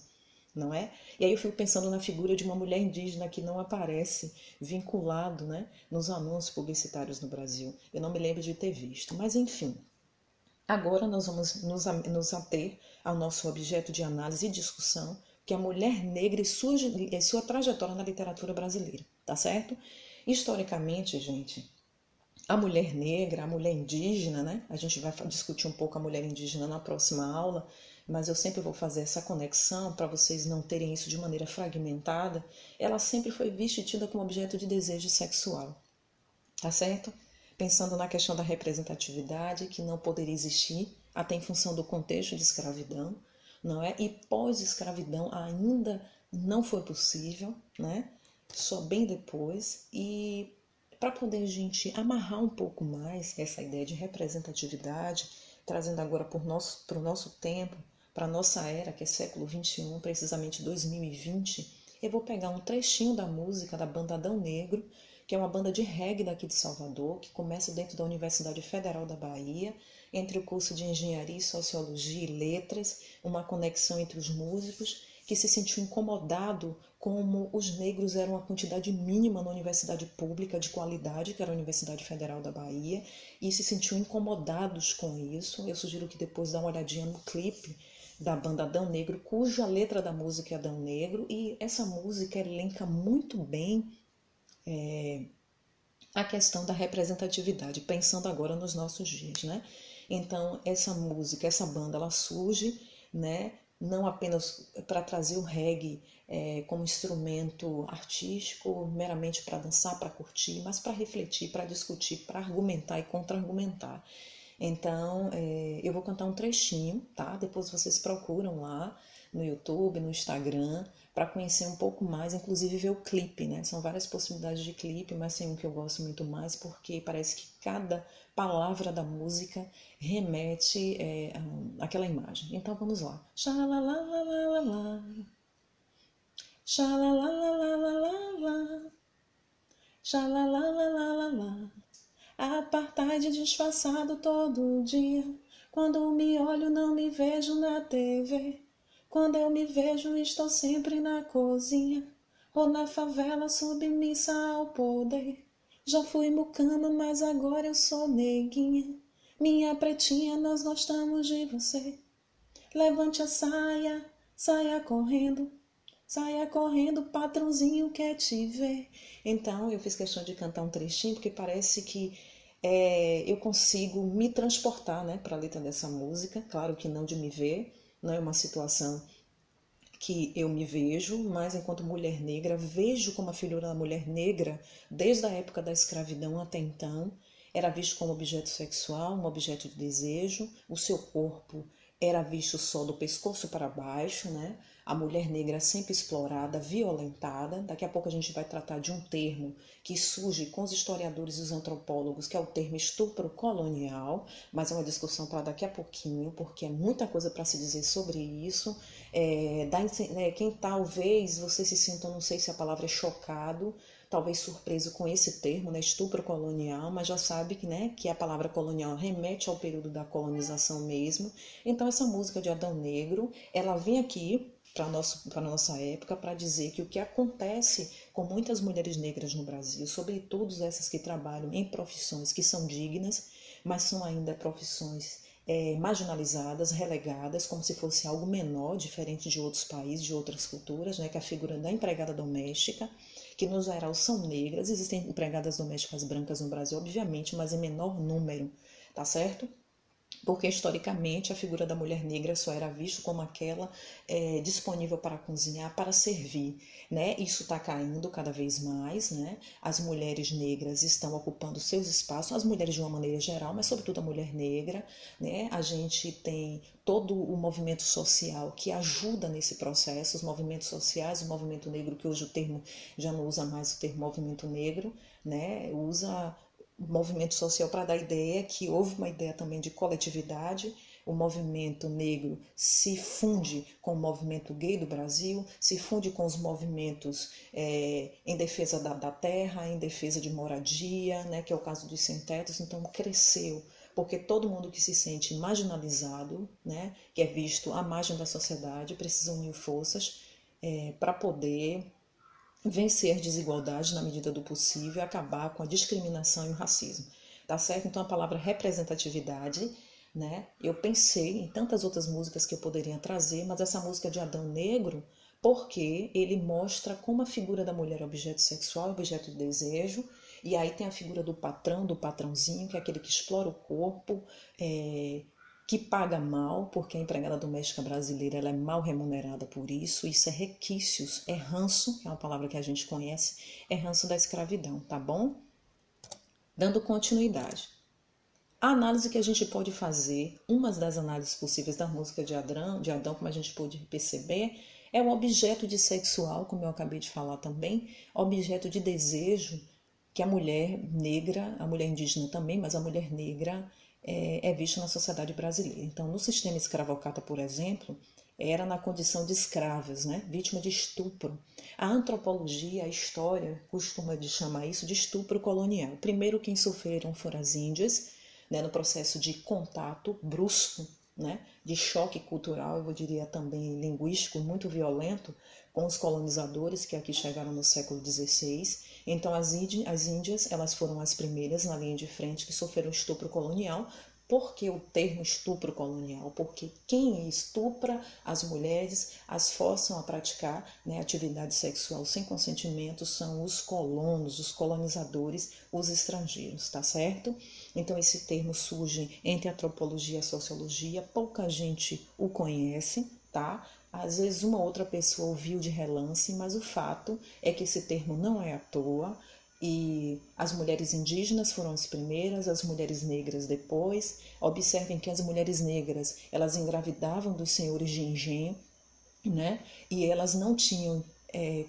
não é? E aí eu fico pensando na figura de uma mulher indígena que não aparece vinculado, né, nos anúncios publicitários no Brasil. Eu não me lembro de ter visto, mas enfim. Agora nós vamos nos ater ao nosso objeto de análise e discussão, que é a mulher negra e sua, e sua trajetória na literatura brasileira, tá certo? Historicamente, gente, a mulher negra, a mulher indígena, né? A gente vai discutir um pouco a mulher indígena na próxima aula, mas eu sempre vou fazer essa conexão para vocês não terem isso de maneira fragmentada, ela sempre foi vista e tida como objeto de desejo sexual. Tá certo? Pensando na questão da representatividade, que não poderia existir, até em função do contexto de escravidão, não é? E pós-escravidão ainda não foi possível, né? Só bem depois. E para poder a gente amarrar um pouco mais essa ideia de representatividade, trazendo agora para o nosso, nosso tempo, para a nossa era, que é século 21, precisamente 2020, eu vou pegar um trechinho da música da banda Adão Negro, que é uma banda de reggae daqui de Salvador, que começa dentro da Universidade Federal da Bahia, entre o curso de Engenharia, Sociologia e Letras, uma conexão entre os músicos, que se sentiu incomodado como os negros eram uma quantidade mínima na universidade pública de qualidade, que era a Universidade Federal da Bahia, e se sentiu incomodados com isso. Eu sugiro que depois dá uma olhadinha no clipe da banda Adão Negro, cuja letra da música é Adão Negro, e essa música elenca muito bem é, a questão da representatividade, pensando agora nos nossos dias, né? Então, essa música, essa banda, ela surge, né? Não apenas para trazer o reggae é, como instrumento artístico, meramente para dançar, para curtir, mas para refletir, para discutir, para argumentar e contra-argumentar. Então, é, eu vou cantar um trechinho, tá? Depois vocês procuram lá no YouTube, no Instagram, para conhecer um pouco mais, inclusive ver o clipe, né? São várias possibilidades de clipe, mas tem um que eu gosto muito mais porque parece que cada palavra da música remete é, àquela imagem. Então vamos lá. Xalalalala. Xalalalala. Xalalalala. Apartheid disfarçado todo dia. Quando me olho, não me vejo na TV. Quando eu me vejo, estou sempre na cozinha. Ou na favela submissa ao poder. Já fui mucama, mas agora eu sou neguinha. Minha pretinha, nós gostamos de você. Levante a saia, saia correndo. Saia correndo, patrãozinho quer te ver. Então eu fiz questão de cantar um trechinho porque parece que é, eu consigo me transportar né, para a letra dessa música. Claro que não de me ver, não é uma situação que eu me vejo, mas enquanto mulher negra, vejo como a figura da mulher negra, desde a época da escravidão até então, era visto como objeto sexual, um objeto de desejo, o seu corpo era visto só do pescoço para baixo, né? A mulher negra sempre explorada, violentada. Daqui a pouco a gente vai tratar de um termo que surge com os historiadores e os antropólogos, que é o termo estupro colonial, mas é uma discussão para daqui a pouquinho, porque é muita coisa para se dizer sobre isso. É, dá, é, quem talvez você se sinta, não sei se a palavra é chocado, talvez surpreso com esse termo, né, estupro colonial, mas já sabe que, né, que a palavra colonial remete ao período da colonização mesmo. Então essa música de Adão Negro, ela vem aqui para a nossa época para dizer que o que acontece com muitas mulheres negras no Brasil, sobretudo essas que trabalham em profissões que são dignas, mas são ainda profissões é, marginalizadas, relegadas, como se fosse algo menor, diferente de outros países, de outras culturas, né, que é a figura da empregada doméstica, que no geral são negras, existem empregadas domésticas brancas no Brasil, obviamente, mas em menor número, tá certo? Porque historicamente a figura da mulher negra só era vista como aquela é, disponível para cozinhar, para servir, né? Isso está caindo cada vez mais, né? As mulheres negras estão ocupando seus espaços, as mulheres de uma maneira geral, mas sobretudo a mulher negra, né? A gente tem todo o movimento social que ajuda nesse processo, os movimentos sociais, o movimento negro que hoje o termo já não usa mais o termo movimento negro, né? Usa movimento social para dar ideia que houve uma ideia também de coletividade. O movimento negro se funde com o movimento gay do Brasil, se funde com os movimentos é, em defesa da, da, terra, em defesa de moradia, né, que é o caso dos sem-tetos. Então, cresceu, porque todo mundo que se sente marginalizado, né, que é visto à margem da sociedade, precisa unir forças é, para poder vencer desigualdades na medida do possível e acabar com a discriminação e o racismo. Tá certo? Então a palavra representatividade, né? Eu pensei em tantas outras músicas que eu poderia trazer, mas essa música de Adão Negro, porque ele mostra como a figura da mulher é objeto sexual, objeto de desejo, e aí tem a figura do patrão, do patrãozinho, que é aquele que explora o corpo, é, que paga mal, porque a empregada doméstica brasileira ela é mal remunerada por isso, isso é requisitos, é ranço, que é uma palavra que a gente conhece, é ranço da escravidão, tá bom? Dando continuidade. A análise que a gente pode fazer, uma das análises possíveis da música de Adão, de Adão como a gente pode perceber, é o objeto de sexual, como eu acabei de falar também, objeto de desejo que a mulher negra, a mulher indígena também, mas a mulher negra é, é visto na sociedade brasileira. Então, no sistema escravocrata, por exemplo, era na condição de escravas, né? vítima de estupro. A antropologia, a história, costuma de chamar isso de estupro colonial. Primeiro, quem sofreram foram as índias, né? no processo de contato brusco, né? de choque cultural, eu diria também linguístico, muito violento, com os colonizadores que aqui chegaram no século XVI então as, as índias elas foram as primeiras na linha de frente que sofreram estupro colonial. Por que o termo estupro colonial? Porque quem estupra as mulheres, as forçam a praticar né, atividade sexual sem consentimento são os colonos, os colonizadores, os estrangeiros, tá certo? Então esse termo surge entre antropologia e sociologia, pouca gente o conhece, tá? Às vezes uma outra pessoa ouviu de relance, mas o fato é que esse termo não é à toa e as mulheres indígenas foram as primeiras, as mulheres negras depois. Observem que as mulheres negras, elas engravidavam dos senhores de engenho, né? E elas não tinham é,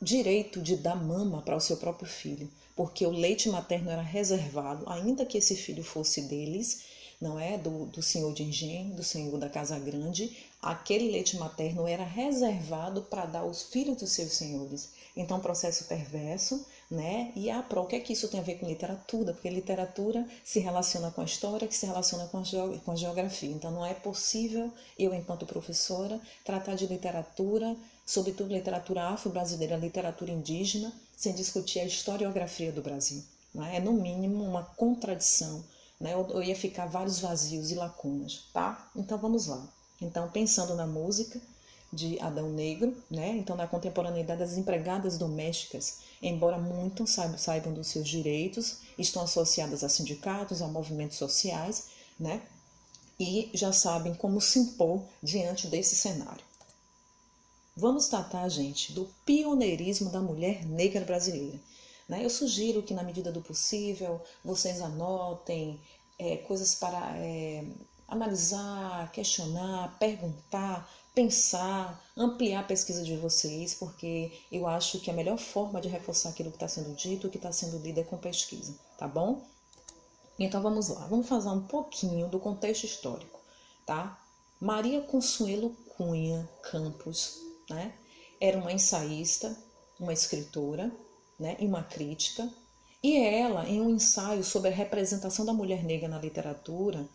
direito de dar mama para o seu próprio filho, porque o leite materno era reservado, ainda que esse filho fosse deles, não é do, do senhor de engenho, do senhor da casa grande, aquele leite materno era reservado para dar aos filhos dos seus senhores. Então, processo perverso, né? E a pro, o que é que isso tem a ver com literatura? Porque literatura se relaciona com a história, que se relaciona com a, geografia. Então, não é possível eu, enquanto professora, tratar de literatura, sobretudo literatura afro-brasileira, literatura indígena, sem discutir a historiografia do Brasil. Né? É, no mínimo, uma contradição. Né? Eu, eu ia ficar vários vazios e lacunas, tá? Então, vamos lá. Então, pensando na música, de Adão Negro, né? Então, na contemporaneidade, as empregadas domésticas, embora muito saibam dos seus direitos, estão associadas a sindicatos, a movimentos sociais, né? E já sabem como se impor diante desse cenário. Vamos tratar, gente, do pioneirismo da mulher negra brasileira. Né? Eu sugiro que, na medida do possível, vocês anotem é, coisas para é, analisar, questionar, perguntar, pensar, ampliar a pesquisa de vocês, porque eu acho que a melhor forma de reforçar aquilo que está sendo dito, que está sendo lido é com pesquisa, tá bom? Então vamos lá, vamos fazer um pouquinho do contexto histórico, tá? Maria Consuelo Cunha Campos, né? Era uma ensaísta, uma escritora, né? E uma crítica. E ela, em um ensaio sobre a representação da mulher negra na literatura,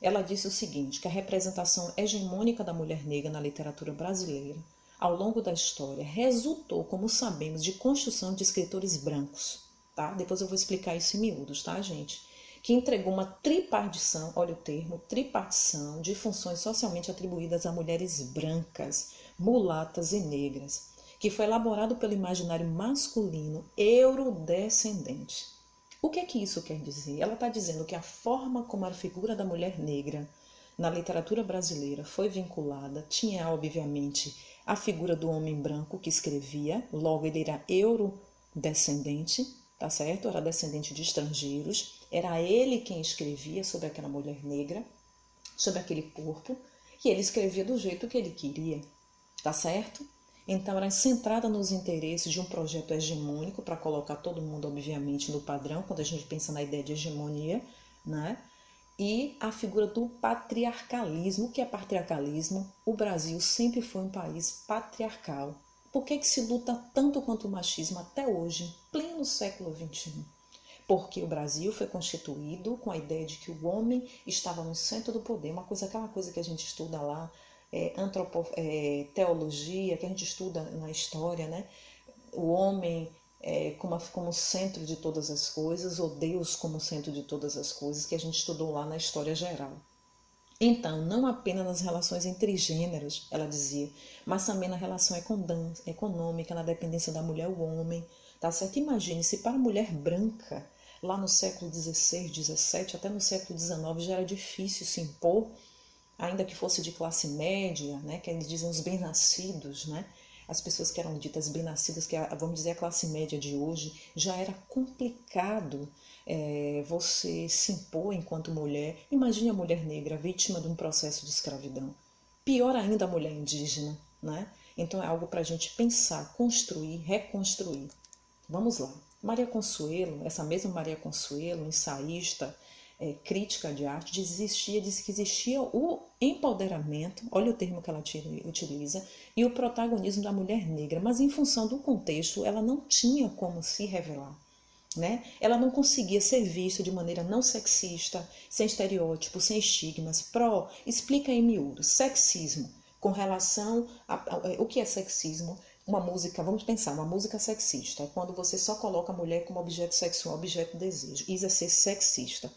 ela disse o seguinte, que a representação hegemônica da mulher negra na literatura brasileira, ao longo da história, resultou, como sabemos, de construção de escritores brancos, tá? Depois eu vou explicar isso em miúdos, tá, gente? Que entregou uma tripartição, olha o termo, tripartição de funções socialmente atribuídas a mulheres brancas, mulatas e negras, que foi elaborado pelo imaginário masculino eurodescendente o que é que isso quer dizer? Ela está dizendo que a forma como a figura da mulher negra na literatura brasileira foi vinculada tinha, obviamente, a figura do homem branco que escrevia, logo ele era eurodescendente, tá certo? Era descendente de estrangeiros, era ele quem escrevia sobre aquela mulher negra, sobre aquele corpo, e ele escrevia do jeito que ele queria, tá certo? Então, era centrada nos interesses de um projeto hegemônico, para colocar todo mundo, obviamente, no padrão, quando a gente pensa na ideia de hegemonia, né? e a figura do patriarcalismo. O que é patriarcalismo? O Brasil sempre foi um país patriarcal. Por que, que se luta tanto contra o machismo até hoje, em pleno século XXI? Porque o Brasil foi constituído com a ideia de que o homem estava no centro do poder, uma coisa, aquela coisa que a gente estuda lá é, antropo, é, teologia, que a gente estuda na história, né? o homem é, como, como centro de todas as coisas, ou Deus como centro de todas as coisas, que a gente estudou lá na história geral. Então, não apenas nas relações entre gêneros, ela dizia, mas também na relação econômica, na dependência da mulher ao homem, tá certo? Imagine se para a mulher branca, lá no século XVI, XVII, até no século XIX, já era difícil se impor ainda que fosse de classe média, né, que eles dizem os bem-nascidos, né, as pessoas que eram ditas bem-nascidas, que vamos dizer a classe média de hoje, já era complicado é, você se impor enquanto mulher. Imagine a mulher negra vítima de um processo de escravidão. Pior ainda a mulher indígena, né? Então é algo para a gente pensar, construir, reconstruir. Vamos lá. Maria Consuelo, essa mesma Maria Consuelo, ensaísta, é, crítica de arte, existia, disse que existia o empoderamento, olha o termo que ela utiliza, e o protagonismo da mulher negra, mas em função do contexto, ela não tinha como se revelar. Né? Ela não conseguia ser vista de maneira não sexista, sem estereótipos, sem estigmas. Pro, explica em miúdo, sexismo, com relação a, a, a, o que é sexismo, uma música, vamos pensar, uma música sexista, é quando você só coloca a mulher como objeto sexual, objeto de desejo. Isso é ser sexista.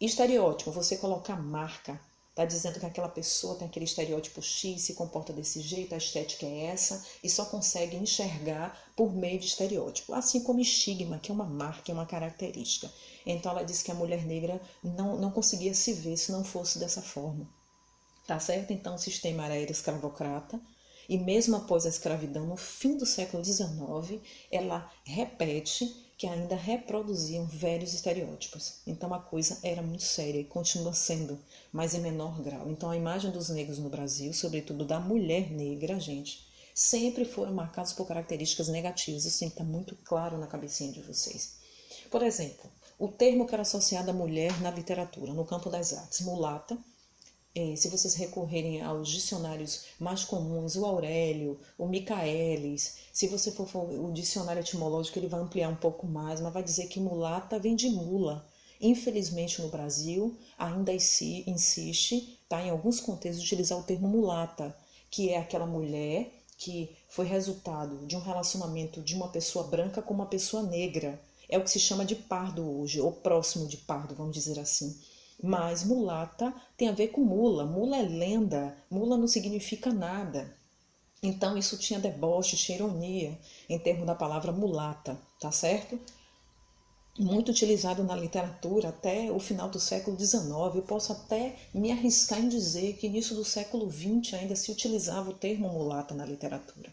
Estereótipo, você coloca marca, tá dizendo que aquela pessoa tem aquele estereótipo X, se comporta desse jeito, a estética é essa, e só consegue enxergar por meio de estereótipo. Assim como estigma, que é uma marca, é uma característica. Então ela disse que a mulher negra não, não conseguia se ver se não fosse dessa forma. Tá certo? Então o sistema era escravocrata, e mesmo após a escravidão, no fim do século XIX, ela repete que ainda reproduziam velhos estereótipos. Então a coisa era muito séria e continua sendo, mas em menor grau. Então a imagem dos negros no Brasil, sobretudo da mulher negra, gente, sempre foram marcados por características negativas. Isso tem que estar muito claro na cabecinha de vocês. Por exemplo, o termo que era associado à mulher na literatura, no campo das artes, mulata, é, se vocês recorrerem aos dicionários mais comuns, o Aurélio, o Micaelis, se você for, for o dicionário etimológico, ele vai ampliar um pouco mais, mas vai dizer que mulata vem de mula. Infelizmente, no Brasil, ainda insiste, tá, em alguns contextos, utilizar o termo mulata, que é aquela mulher que foi resultado de um relacionamento de uma pessoa branca com uma pessoa negra. É o que se chama de pardo hoje, ou próximo de pardo, vamos dizer assim. Mas mulata tem a ver com mula. Mula é lenda, mula não significa nada. Então isso tinha deboche, tinha ironia em termos da palavra mulata, tá certo? Muito utilizado na literatura até o final do século XIX. Eu posso até me arriscar em dizer que início do século XX ainda se utilizava o termo mulata na literatura.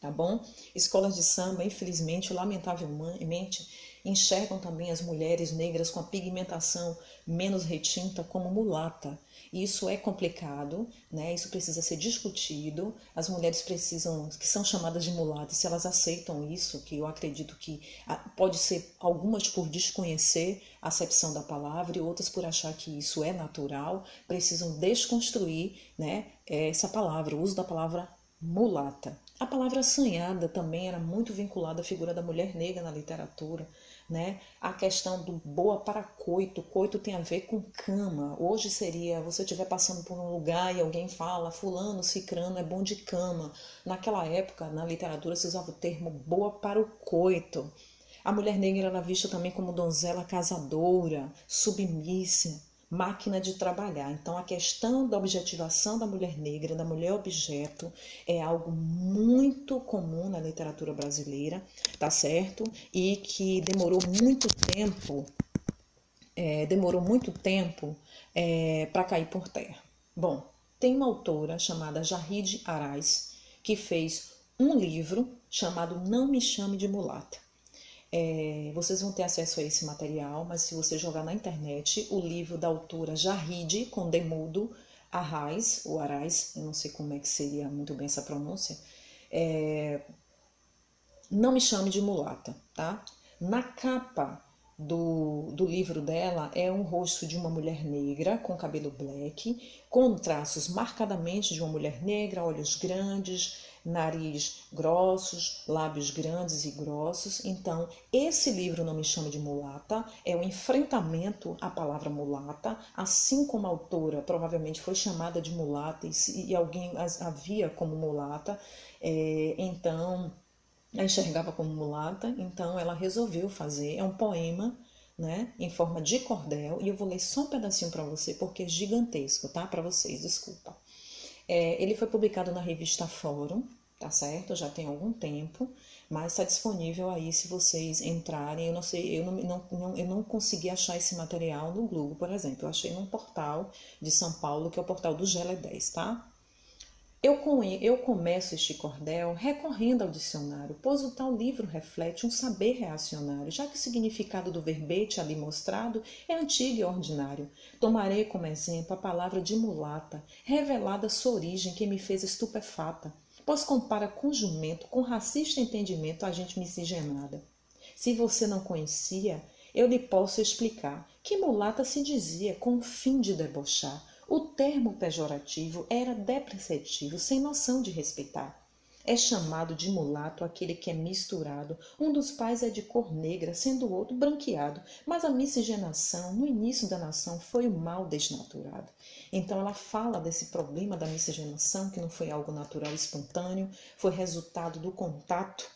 Tá bom? Escolas de samba, infelizmente, lamentavelmente, enxergam também as mulheres negras com a pigmentação menos retinta como mulata. Isso é complicado, né? Isso precisa ser discutido. As mulheres precisam, que são chamadas de mulatas, se elas aceitam isso, que eu acredito que ah, pode ser algumas por desconhecer a acepção da palavra e outras por achar que isso é natural, precisam desconstruir, né, essa palavra, o uso da palavra mulata. A palavra assanhada também era muito vinculada à figura da mulher negra na literatura né? A questão do boa para coito, coito tem a ver com cama. Hoje seria você estiver passando por um lugar e alguém fala fulano, cicrano é bom de cama. Naquela época, na literatura se usava o termo boa para o coito. A mulher negra era vista também como donzela casadora, submissa, máquina de trabalhar. Então, a questão da objetivação da mulher negra, da mulher objeto, é algo muito comum na literatura brasileira, tá certo? E que demorou muito tempo, é, demorou muito tempo é, para cair por terra. Bom, tem uma autora chamada Jarride Arais que fez um livro chamado Não Me Chame de Mulata. É, vocês vão ter acesso a esse material, mas se você jogar na internet o livro da autora Jarride, com Demudo Arraes, ou Arais, eu não sei como é que seria muito bem essa pronúncia, é, não me chame de mulata, tá? Na capa do, do livro dela é um rosto de uma mulher negra com cabelo black, com traços marcadamente de uma mulher negra, olhos grandes, nariz grossos, lábios grandes e grossos. Então, esse livro não me chama de mulata, é o um enfrentamento à palavra mulata, assim como a autora provavelmente foi chamada de mulata e, e alguém a via como mulata, é, então a enxergava como mulata, então ela resolveu fazer, é um poema né, em forma de cordel, e eu vou ler só um pedacinho para você, porque é gigantesco, tá? Para vocês, desculpa. É, ele foi publicado na revista Fórum, tá certo? Já tem algum tempo, mas está disponível aí se vocês entrarem. Eu não sei, eu não, não, eu não consegui achar esse material no Google, por exemplo. Eu achei num portal de São Paulo, que é o portal do Gele 10, tá? Eu, eu começo este cordel recorrendo ao dicionário, pois o tal livro reflete um saber reacionário, já que o significado do verbete ali mostrado é antigo e ordinário. Tomarei como exemplo a palavra de mulata, revelada sua origem que me fez estupefata pois compara com jumento, com racista entendimento, a gente miscigenada. Se você não conhecia, eu lhe posso explicar que mulata se dizia com o fim de debochar. O termo pejorativo era depreciativo, sem noção de respeitar. É chamado de mulato aquele que é misturado. Um dos pais é de cor negra, sendo o outro branqueado. Mas a miscigenação, no início da nação, foi o mal desnaturado. Então ela fala desse problema da miscigenação, que não foi algo natural espontâneo, foi resultado do contato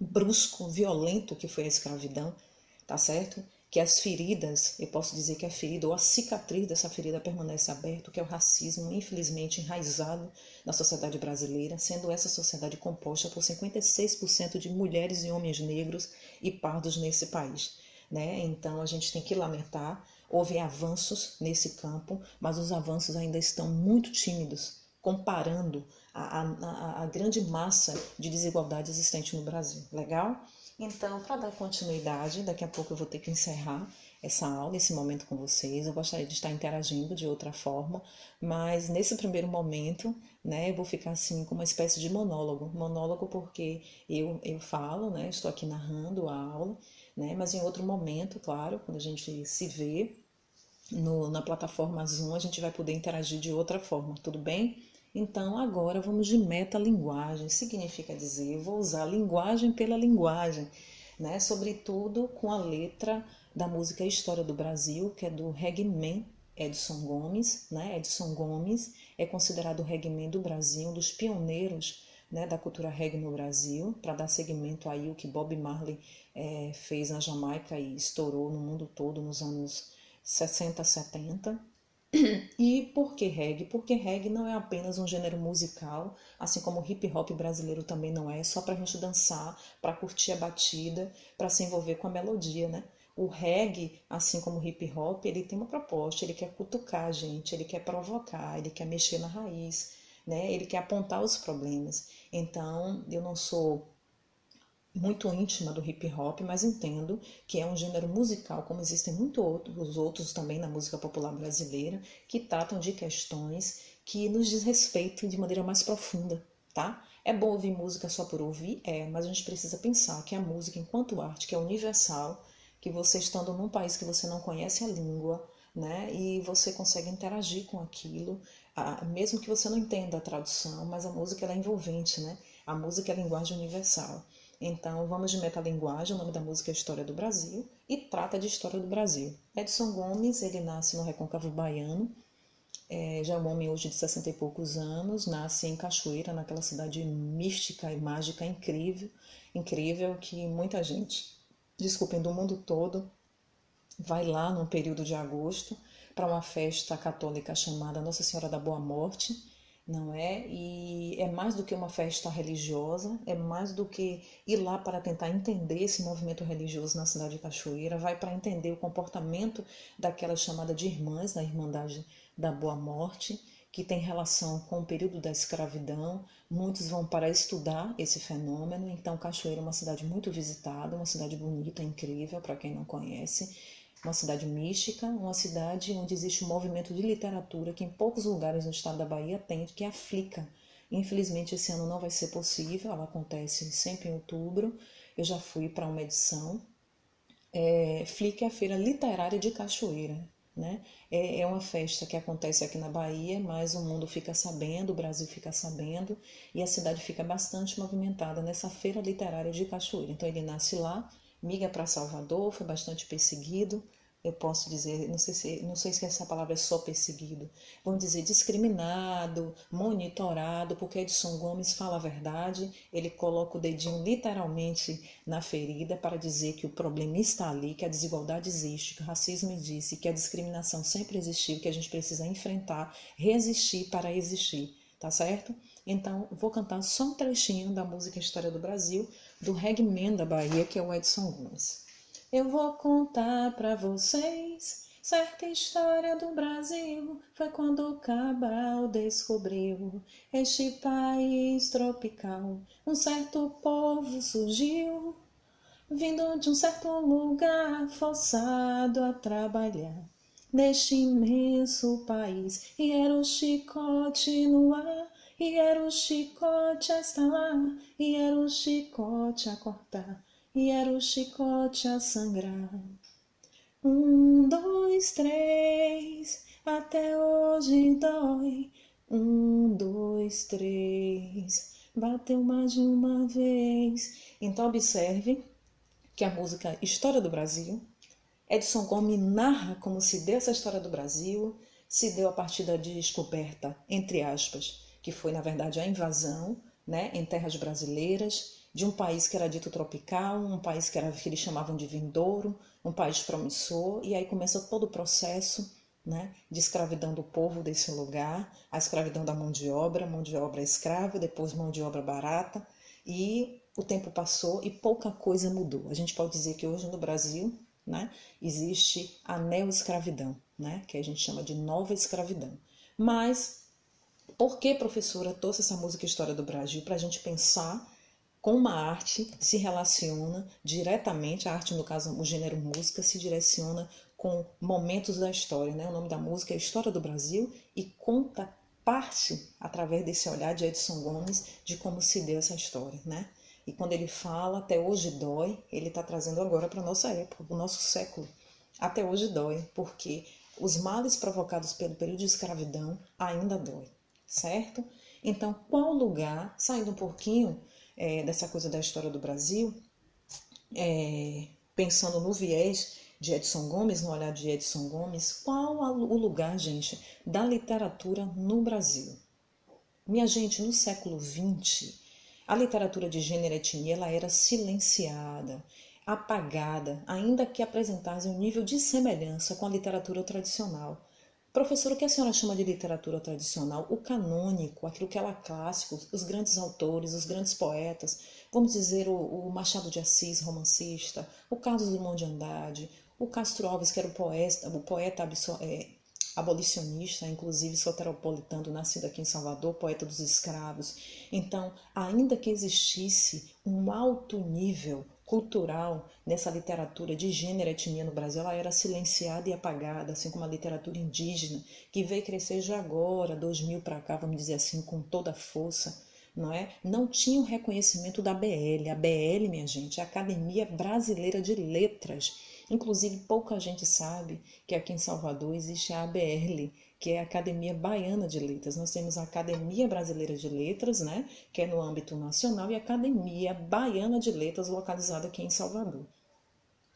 brusco, violento que foi a escravidão, tá certo? Que as feridas, eu posso dizer que a ferida ou a cicatriz dessa ferida permanece aberta, que é o racismo, infelizmente, enraizado na sociedade brasileira, sendo essa sociedade composta por 56% de mulheres e homens negros e pardos nesse país. Né? Então a gente tem que lamentar, houve avanços nesse campo, mas os avanços ainda estão muito tímidos, comparando a, a, a grande massa de desigualdade existente no Brasil. Legal? Então, para dar continuidade, daqui a pouco eu vou ter que encerrar essa aula, esse momento com vocês. Eu gostaria de estar interagindo de outra forma, mas nesse primeiro momento, né, eu vou ficar assim com uma espécie de monólogo. Monólogo porque eu, eu falo, né, estou aqui narrando a aula, né, mas em outro momento, claro, quando a gente se vê no, na plataforma Zoom, a gente vai poder interagir de outra forma, tudo bem? Então, agora vamos de metalinguagem. Significa dizer, eu vou usar linguagem pela linguagem, né? Sobretudo com a letra da música História do Brasil, que é do Regman Edson Gomes, né? Edson Gomes é considerado o reggae do Brasil, um dos pioneiros né, da cultura reggae no Brasil, para dar seguimento aí o que Bob Marley é, fez na Jamaica e estourou no mundo todo nos anos 60, 70. E por que reggae? Porque reggae não é apenas um gênero musical, assim como hip hop brasileiro também não é, só para a gente dançar, para curtir a batida, para se envolver com a melodia, né? O reggae, assim como o hip hop, ele tem uma proposta, ele quer cutucar a gente, ele quer provocar, ele quer mexer na raiz, né? Ele quer apontar os problemas. Então, eu não sou muito íntima do hip hop, mas entendo que é um gênero musical, como existem muitos outros, outros também na música popular brasileira, que tratam de questões que nos diz respeito de maneira mais profunda, tá? É bom ouvir música só por ouvir? É, mas a gente precisa pensar que a música, enquanto arte, que é universal, que você estando num país que você não conhece a língua, né, e você consegue interagir com aquilo, mesmo que você não entenda a tradução, mas a música é envolvente, né? A música é a linguagem universal. Então, vamos de metalinguagem, o nome da música é História do Brasil, e trata de História do Brasil. Edson Gomes, ele nasce no Recôncavo Baiano, é, já é um homem hoje de 60 e poucos anos, nasce em Cachoeira, naquela cidade mística e mágica incrível, incrível que muita gente desculpem, do mundo todo, vai lá no período de agosto para uma festa católica chamada Nossa Senhora da Boa Morte, não é? E é mais do que uma festa religiosa, é mais do que ir lá para tentar entender esse movimento religioso na cidade de Cachoeira, vai para entender o comportamento daquela chamada de irmãs, da Irmandade da Boa Morte, que tem relação com o período da escravidão. Muitos vão para estudar esse fenômeno. Então, Cachoeira é uma cidade muito visitada, uma cidade bonita, incrível, para quem não conhece. Uma cidade mística, uma cidade onde existe um movimento de literatura que em poucos lugares no estado da Bahia tem, que é a Flica. Infelizmente, esse ano não vai ser possível, ela acontece sempre em outubro. Eu já fui para uma edição. É, Flica é a feira literária de Cachoeira. Né? É, é uma festa que acontece aqui na Bahia, mas o mundo fica sabendo, o Brasil fica sabendo e a cidade fica bastante movimentada nessa feira literária de Cachoeira. Então ele nasce lá, migra para Salvador, foi bastante perseguido, eu posso dizer, não sei se, não sei se essa palavra é só perseguido, vamos dizer discriminado, monitorado, porque Edson Gomes fala a verdade, ele coloca o dedinho literalmente na ferida para dizer que o problema está ali, que a desigualdade existe, que o racismo existe, que a discriminação sempre existiu, que a gente precisa enfrentar, resistir para existir, tá certo? Então, vou cantar só um trechinho da música História do Brasil, do Regman da Bahia, que é o Edson Gomes. Eu vou contar para vocês certa história do Brasil. Foi quando Cabral descobriu este país tropical. Um certo povo surgiu, vindo de um certo lugar, forçado a trabalhar neste imenso país. E era o chicote no ar, e era o chicote a estalar, e era o chicote a cortar e era o chicote a sangrar. Um, dois, três, até hoje dói. Um, dois, três, bateu mais de uma vez. Então, observe que a música História do Brasil, Edson Gomes narra como se deu essa história do Brasil, se deu a partir da descoberta, entre aspas, que foi na verdade a invasão né, em terras brasileiras, de um país que era dito tropical, um país que, era, que eles chamavam de vindouro, um país promissor, e aí começa todo o processo né, de escravidão do povo desse lugar, a escravidão da mão de obra, mão de obra escrava, depois mão de obra barata, e o tempo passou e pouca coisa mudou. A gente pode dizer que hoje no Brasil né, existe a neo-escravidão, né, que a gente chama de nova escravidão. Mas por que, professora, trouxe essa música História do Brasil? Para a gente pensar com uma arte se relaciona diretamente, a arte, no caso, o gênero música, se direciona com momentos da história. Né? O nome da música é História do Brasil e conta parte, através desse olhar de Edson Gomes, de como se deu essa história. Né? E quando ele fala até hoje dói, ele está trazendo agora para a nossa época, para o nosso século. Até hoje dói, porque os males provocados pelo período de escravidão ainda dói, certo? Então, qual lugar, saindo um pouquinho é, dessa coisa da história do Brasil, é, pensando no viés de Edson Gomes, no olhar de Edson Gomes, qual o lugar, gente, da literatura no Brasil? Minha gente, no século XX, a literatura de gênero e etnia ela era silenciada, apagada, ainda que apresentasse um nível de semelhança com a literatura tradicional. Professor, o que a senhora chama de literatura tradicional? O canônico, aquilo que era clássico, os grandes autores, os grandes poetas, vamos dizer o, o Machado de Assis, romancista, o Carlos Drummond de Andrade, o Castro Alves, que era o poeta, o poeta é, abolicionista, inclusive soteropolitano, nascido aqui em Salvador, poeta dos escravos. Então, ainda que existisse um alto nível cultural nessa literatura de gênero e etnia no Brasil, ela era silenciada e apagada, assim como a literatura indígena, que veio crescer já agora, 2000 para cá, vamos dizer assim, com toda a força, não é? Não tinha o reconhecimento da BL. A BL, minha gente, é a Academia Brasileira de Letras. Inclusive, pouca gente sabe que aqui em Salvador existe a ABL, que é a Academia Baiana de Letras. Nós temos a Academia Brasileira de Letras, né, que é no âmbito nacional, e a Academia Baiana de Letras, localizada aqui em Salvador.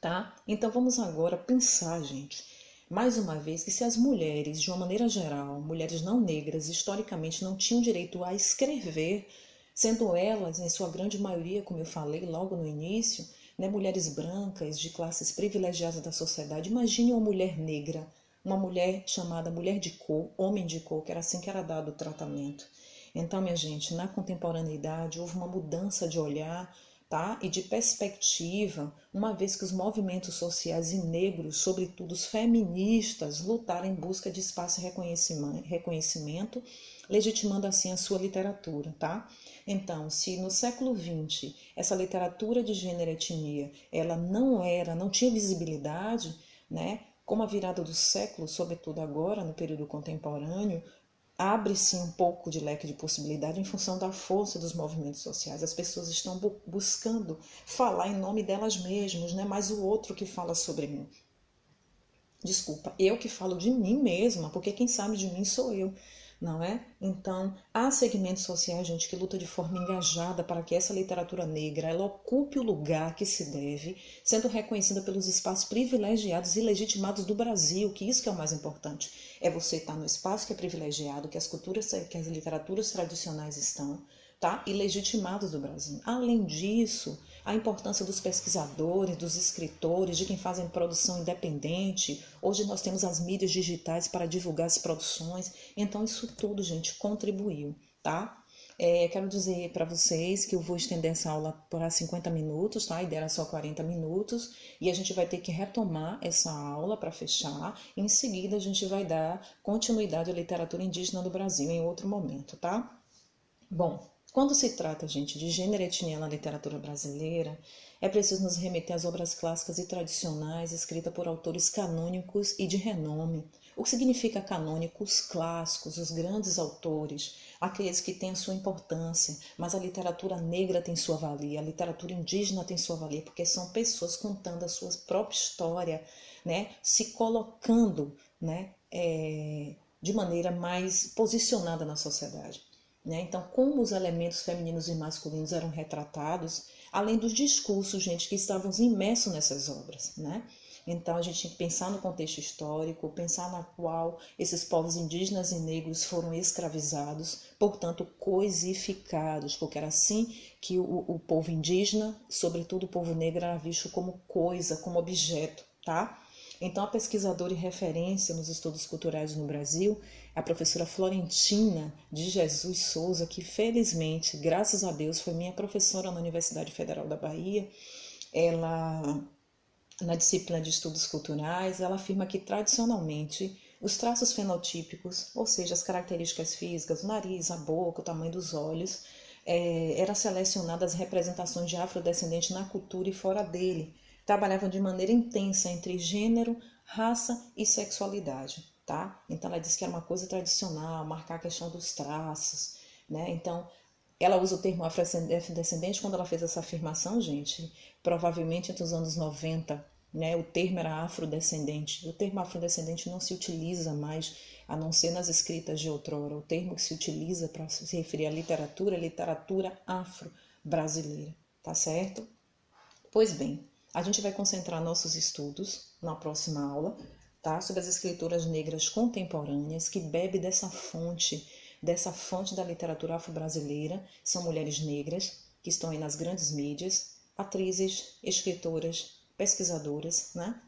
Tá? Então vamos agora pensar, gente, mais uma vez, que se as mulheres, de uma maneira geral, mulheres não negras, historicamente não tinham direito a escrever, sendo elas, em sua grande maioria, como eu falei logo no início, né, mulheres brancas de classes privilegiadas da sociedade, imagine uma mulher negra uma mulher chamada mulher de cor, homem de cor, que era assim que era dado o tratamento. Então, minha gente, na contemporaneidade houve uma mudança de olhar tá? e de perspectiva, uma vez que os movimentos sociais e negros, sobretudo os feministas, lutaram em busca de espaço e reconhecimento, reconhecimento legitimando assim a sua literatura. Tá? Então, se no século XX essa literatura de gênero e etnia ela não era, não tinha visibilidade, né? Como a virada do século, sobretudo agora, no período contemporâneo, abre-se um pouco de leque de possibilidade em função da força dos movimentos sociais. As pessoas estão bu buscando falar em nome delas mesmas, não é mais o outro que fala sobre mim. Desculpa, eu que falo de mim mesma, porque quem sabe de mim sou eu não é? Então, há segmentos sociais, gente, que luta de forma engajada para que essa literatura negra ela ocupe o lugar que se deve, sendo reconhecida pelos espaços privilegiados e legitimados do Brasil, que isso que é o mais importante. É você estar no espaço que é privilegiado, que as culturas, que as literaturas tradicionais estão, tá? E legitimados do Brasil. Além disso, a importância dos pesquisadores, dos escritores, de quem fazem produção independente. Hoje nós temos as mídias digitais para divulgar as produções. Então, isso tudo, gente, contribuiu, tá? É, quero dizer para vocês que eu vou estender essa aula por 50 minutos, tá? A ideia era só 40 minutos e a gente vai ter que retomar essa aula para fechar. Em seguida, a gente vai dar continuidade à literatura indígena do Brasil em outro momento, tá? Bom, quando se trata, gente, de gênero e etnia na literatura brasileira, é preciso nos remeter às obras clássicas e tradicionais escritas por autores canônicos e de renome. O que significa canônicos clássicos, os grandes autores, aqueles que têm a sua importância, mas a literatura negra tem sua valia, a literatura indígena tem sua valia, porque são pessoas contando a sua própria história, né, se colocando, né, é, de maneira mais posicionada na sociedade. Né? Então, como os elementos femininos e masculinos eram retratados, além dos discursos, gente, que estavam imersos nessas obras. Né? Então, a gente tem que pensar no contexto histórico, pensar na qual esses povos indígenas e negros foram escravizados, portanto, coisificados, porque era assim que o, o povo indígena, sobretudo o povo negro, era visto como coisa, como objeto, tá? Então, a pesquisadora e referência nos estudos culturais no Brasil é a professora Florentina de Jesus Souza, que felizmente, graças a Deus, foi minha professora na Universidade Federal da Bahia. Ela, na disciplina de estudos culturais, ela afirma que tradicionalmente os traços fenotípicos, ou seja, as características físicas, o nariz, a boca, o tamanho dos olhos, é, era selecionada as representações de afrodescendentes na cultura e fora dele. Trabalhavam de maneira intensa entre gênero, raça e sexualidade, tá? Então ela disse que era uma coisa tradicional, marcar a questão dos traços, né? Então ela usa o termo afrodescendente quando ela fez essa afirmação, gente, provavelmente entre os anos 90, né? O termo era afrodescendente. O termo afrodescendente não se utiliza mais, a não ser nas escritas de outrora. O termo que se utiliza para se referir à literatura é literatura afro-brasileira, tá certo? Pois bem, a gente vai concentrar nossos estudos na próxima aula, tá? Sobre as escritoras negras contemporâneas que bebe dessa fonte, dessa fonte da literatura afro-brasileira. São mulheres negras que estão aí nas grandes mídias, atrizes, escritoras, pesquisadoras, né?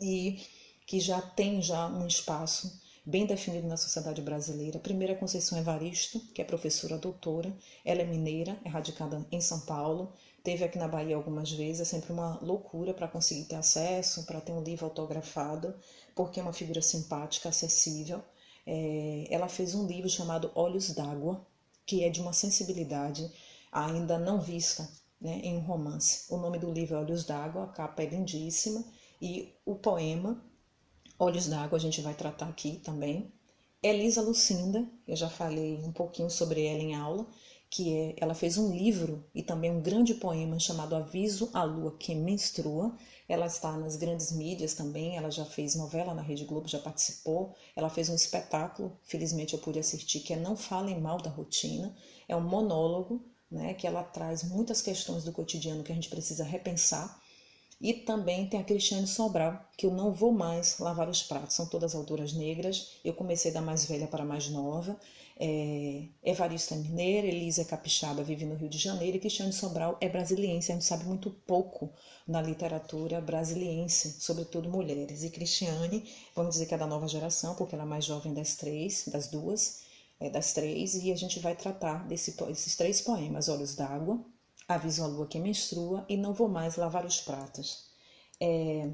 E que já tem já um espaço bem definido na sociedade brasileira. A primeira Conceição Evaristo, que é professora doutora, ela é mineira, é radicada em São Paulo, Teve aqui na Bahia algumas vezes, é sempre uma loucura para conseguir ter acesso, para ter um livro autografado, porque é uma figura simpática, acessível. É, ela fez um livro chamado Olhos d'Água, que é de uma sensibilidade ainda não vista né, em um romance. O nome do livro é Olhos d'Água, a capa é lindíssima, e o poema Olhos d'Água a gente vai tratar aqui também. Elisa Lucinda, eu já falei um pouquinho sobre ela em aula, que é, ela fez um livro e também um grande poema chamado Aviso à Lua que Menstrua. Ela está nas grandes mídias também, ela já fez novela na Rede Globo, já participou. Ela fez um espetáculo, felizmente eu pude assistir, que é Não Falem Mal da Rotina. É um monólogo, né, que ela traz muitas questões do cotidiano que a gente precisa repensar. E também tem a Cristiane Sobral, que eu não vou mais lavar os pratos. São todas autoras negras. Eu comecei da mais velha para a mais nova. É, é mineira, Elisa é capixaba, vive no Rio de Janeiro, e Cristiane Sobral é brasiliense. A gente sabe muito pouco na literatura brasiliense, sobretudo mulheres. E Cristiane, vamos dizer que é da nova geração, porque ela é mais jovem das três, das duas, é, das três, e a gente vai tratar desse, desses três poemas: Olhos d'Água, Aviso à Lua que Menstrua e Não Vou Mais Lavar os Pratos. É,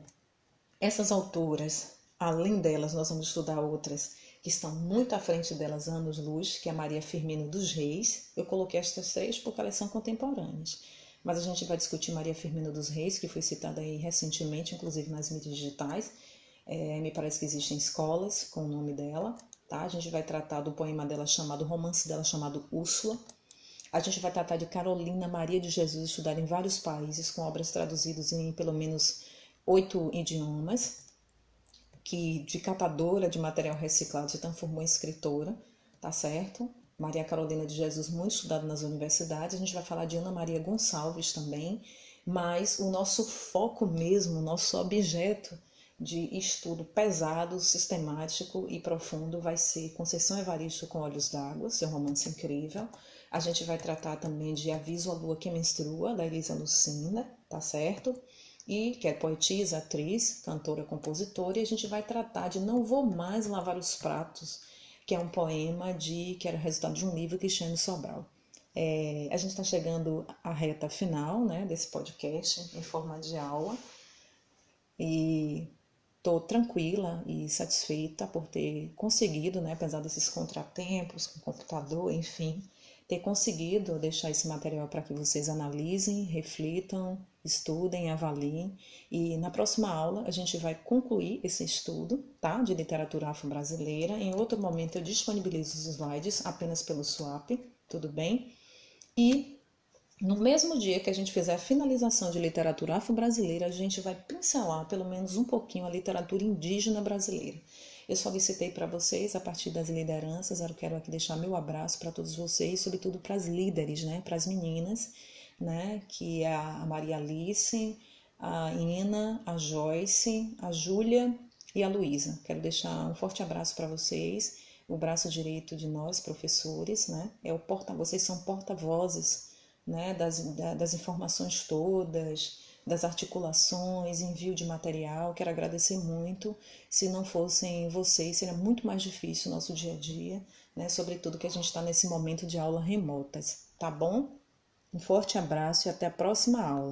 essas autoras, além delas, nós vamos estudar outras que estão muito à frente delas, anos-luz, que é a Maria Firmino dos Reis. Eu coloquei estas três porque elas são contemporâneas. Mas a gente vai discutir Maria Firmino dos Reis, que foi citada aí recentemente, inclusive nas mídias digitais. É, me parece que existem escolas com o nome dela. Tá? A gente vai tratar do poema dela chamado, romance dela chamado Úrsula. A gente vai tratar de Carolina Maria de Jesus, estudada em vários países, com obras traduzidas em pelo menos oito idiomas que de catadora de material reciclado se transformou em escritora, tá certo? Maria Carolina de Jesus, muito estudada nas universidades. A gente vai falar de Ana Maria Gonçalves também, mas o nosso foco mesmo, o nosso objeto de estudo pesado, sistemático e profundo vai ser Conceição Evaristo com Olhos d'Água, seu romance incrível. A gente vai tratar também de Aviso à Lua que Menstrua, da Elisa Lucinda, tá certo? e que é poetisa, atriz, cantora, compositora, e a gente vai tratar de Não Vou Mais Lavar os Pratos, que é um poema de que era resultado de um livro que chama Sobral. É, a gente está chegando à reta final né, desse podcast em forma de aula e estou tranquila e satisfeita por ter conseguido, né, apesar desses contratempos com o computador, enfim, ter conseguido deixar esse material para que vocês analisem, reflitam, estudem, avaliem. E na próxima aula a gente vai concluir esse estudo tá, de literatura afro-brasileira. Em outro momento eu disponibilizo os slides apenas pelo Swap, tudo bem? E no mesmo dia que a gente fizer a finalização de literatura afro-brasileira, a gente vai pincelar pelo menos um pouquinho a literatura indígena brasileira. Eu solicitei para vocês, a partir das lideranças, eu quero aqui deixar meu abraço para todos vocês, sobretudo para as líderes, né, para as meninas, né, que é a Maria Alice, a Ina, a Joyce, a Júlia e a Luísa. Quero deixar um forte abraço para vocês, o braço direito de nós, professores, né, é o porta, vocês são porta-vozes, né, das, das informações todas, das articulações, envio de material. Quero agradecer muito. Se não fossem vocês, seria muito mais difícil o nosso dia a dia, né? Sobretudo que a gente está nesse momento de aula remotas, tá bom? Um forte abraço e até a próxima aula.